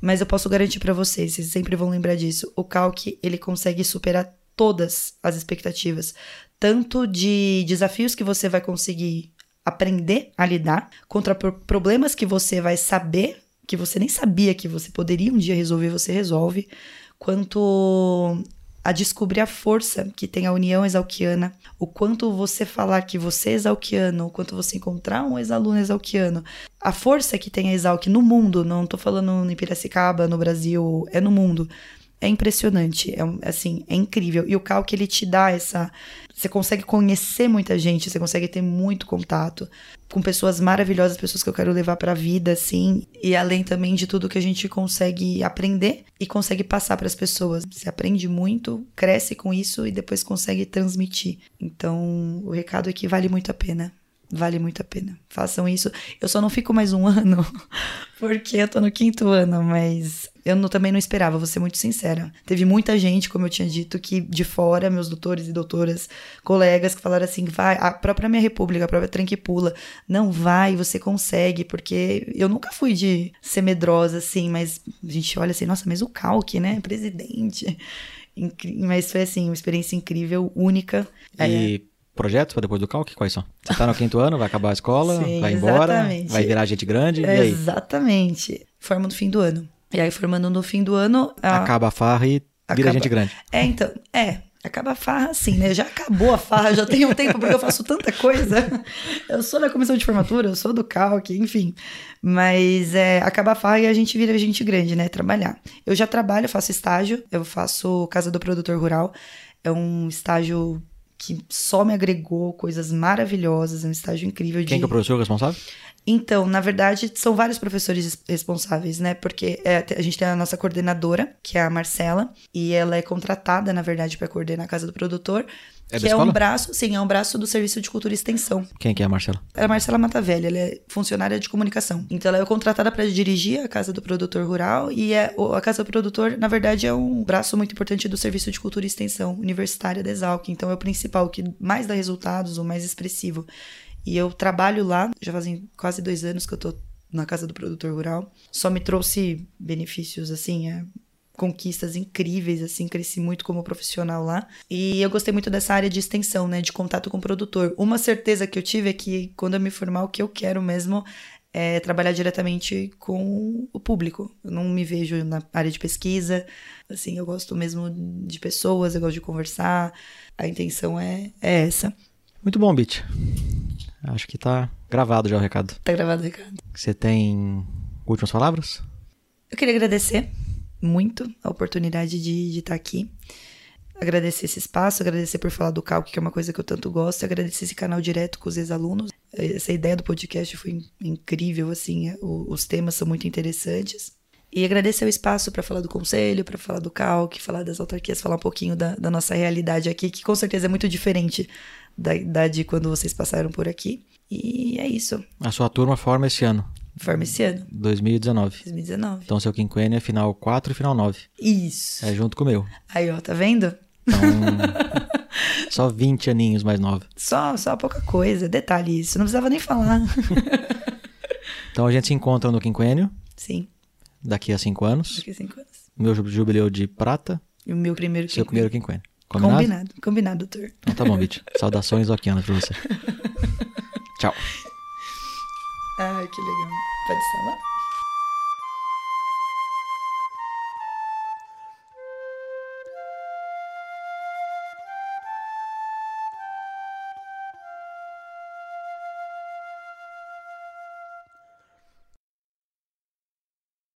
Speaker 4: Mas eu posso garantir para vocês, vocês sempre vão lembrar disso, o Calc, ele consegue superar todas as expectativas, tanto de desafios que você vai conseguir aprender a lidar, contra problemas que você vai saber, que você nem sabia que você poderia um dia resolver, você resolve, quanto a descobrir a força que tem a união exalquiana, o quanto você falar que você é exalquiano, o quanto você encontrar um ex-aluno exalquiano, a força que tem a Exalc no mundo, não tô falando em Piracicaba, no Brasil, é no mundo é impressionante, é assim, é incrível. E o Calc ele te dá essa, você consegue conhecer muita gente, você consegue ter muito contato com pessoas maravilhosas, pessoas que eu quero levar para a vida assim, e além também de tudo que a gente consegue aprender e consegue passar para as pessoas. Você aprende muito, cresce com isso e depois consegue transmitir. Então, o recado aqui vale muito a pena. Vale muito a pena. Façam isso. Eu só não fico mais um ano, porque eu tô no quinto ano, mas eu não, também não esperava, vou ser muito sincera. Teve muita gente, como eu tinha dito, que de fora, meus doutores e doutoras, colegas, que falaram assim: vai, a própria minha república, a própria Trem Pula, não vai, você consegue, porque eu nunca fui de ser medrosa assim, mas a gente olha assim: nossa, mas o Calque, né? Presidente. Mas foi assim, uma experiência incrível, única.
Speaker 2: E é projetos para depois do Calc? Quais são? Você está no quinto ano, vai acabar a escola, Sim, vai embora, exatamente. vai virar gente grande,
Speaker 4: é, Exatamente. Forma no fim do ano. E aí, formando no fim do ano...
Speaker 2: A... Acaba a farra e vira gente grande.
Speaker 4: É, então, é... Acaba a farra assim, né? Já acabou a farra, já tem um tempo, porque eu faço tanta coisa. Eu sou da comissão de formatura, eu sou do CALC, enfim. Mas é, acaba a farra e a gente vira gente grande, né? Trabalhar. Eu já trabalho, faço estágio, eu faço Casa do Produtor Rural. É um estágio que só me agregou coisas maravilhosas, é um estágio incrível.
Speaker 2: Quem
Speaker 4: de...
Speaker 2: que é o professor responsável?
Speaker 4: Então, na verdade, são vários professores responsáveis, né? Porque é, a gente tem a nossa coordenadora, que é a Marcela, e ela é contratada, na verdade, para coordenar a casa do produtor. É que é um braço, sim, é um braço do Serviço de Cultura e Extensão.
Speaker 2: Quem que é a Marcela?
Speaker 4: É a Marcela Matavelli, ela é funcionária de comunicação. Então ela é contratada para dirigir a Casa do Produtor Rural e é, a Casa do Produtor, na verdade, é um braço muito importante do Serviço de Cultura e Extensão Universitária da Exalc. Então é o principal, que mais dá resultados, o mais expressivo. E eu trabalho lá, já fazem quase dois anos que eu tô na Casa do Produtor Rural. Só me trouxe benefícios, assim, é, conquistas incríveis, assim, cresci muito como profissional lá. E eu gostei muito dessa área de extensão, né, de contato com o produtor. Uma certeza que eu tive é que quando eu me formar, o que eu quero mesmo é trabalhar diretamente com o público. Eu não me vejo na área de pesquisa, assim, eu gosto mesmo de pessoas, eu gosto de conversar. A intenção é, é essa.
Speaker 2: Muito bom, Bit. Acho que tá gravado já o recado.
Speaker 4: Tá gravado o recado.
Speaker 2: Você tem últimas palavras?
Speaker 4: Eu queria agradecer muito a oportunidade de, estar aqui. Agradecer esse espaço, agradecer por falar do cálculo, que é uma coisa que eu tanto gosto, agradecer esse canal direto com os ex-alunos. Essa ideia do podcast foi incrível, assim, é, os temas são muito interessantes. E agradecer o espaço para falar do conselho, para falar do CALC, falar das autarquias, falar um pouquinho da, da, nossa realidade aqui, que com certeza é muito diferente da, da de quando vocês passaram por aqui. E é isso.
Speaker 2: A sua turma forma esse ano?
Speaker 4: Forma esse ano.
Speaker 2: 2019.
Speaker 4: 2019.
Speaker 2: Então seu quinquênio é final 4 e final 9.
Speaker 4: Isso.
Speaker 2: É junto com o meu.
Speaker 4: Aí, ó, tá vendo?
Speaker 2: Então, só 20 aninhos mais nove.
Speaker 4: Só, só pouca coisa. Detalhe isso, não precisava nem falar.
Speaker 2: então a gente se encontra no quinquênio.
Speaker 4: Sim.
Speaker 2: Daqui a 5 anos.
Speaker 4: Daqui a 5 anos.
Speaker 2: Meu jubileu de prata.
Speaker 4: E o meu primeiro
Speaker 2: Seu
Speaker 4: quinquênio.
Speaker 2: primeiro quinquênio. Combinado?
Speaker 4: Combinado, combinado, doutor.
Speaker 2: Então tá bom, Vit. Saudações oquianas pra você. Tchau.
Speaker 4: Ai, que legal. Pode falar?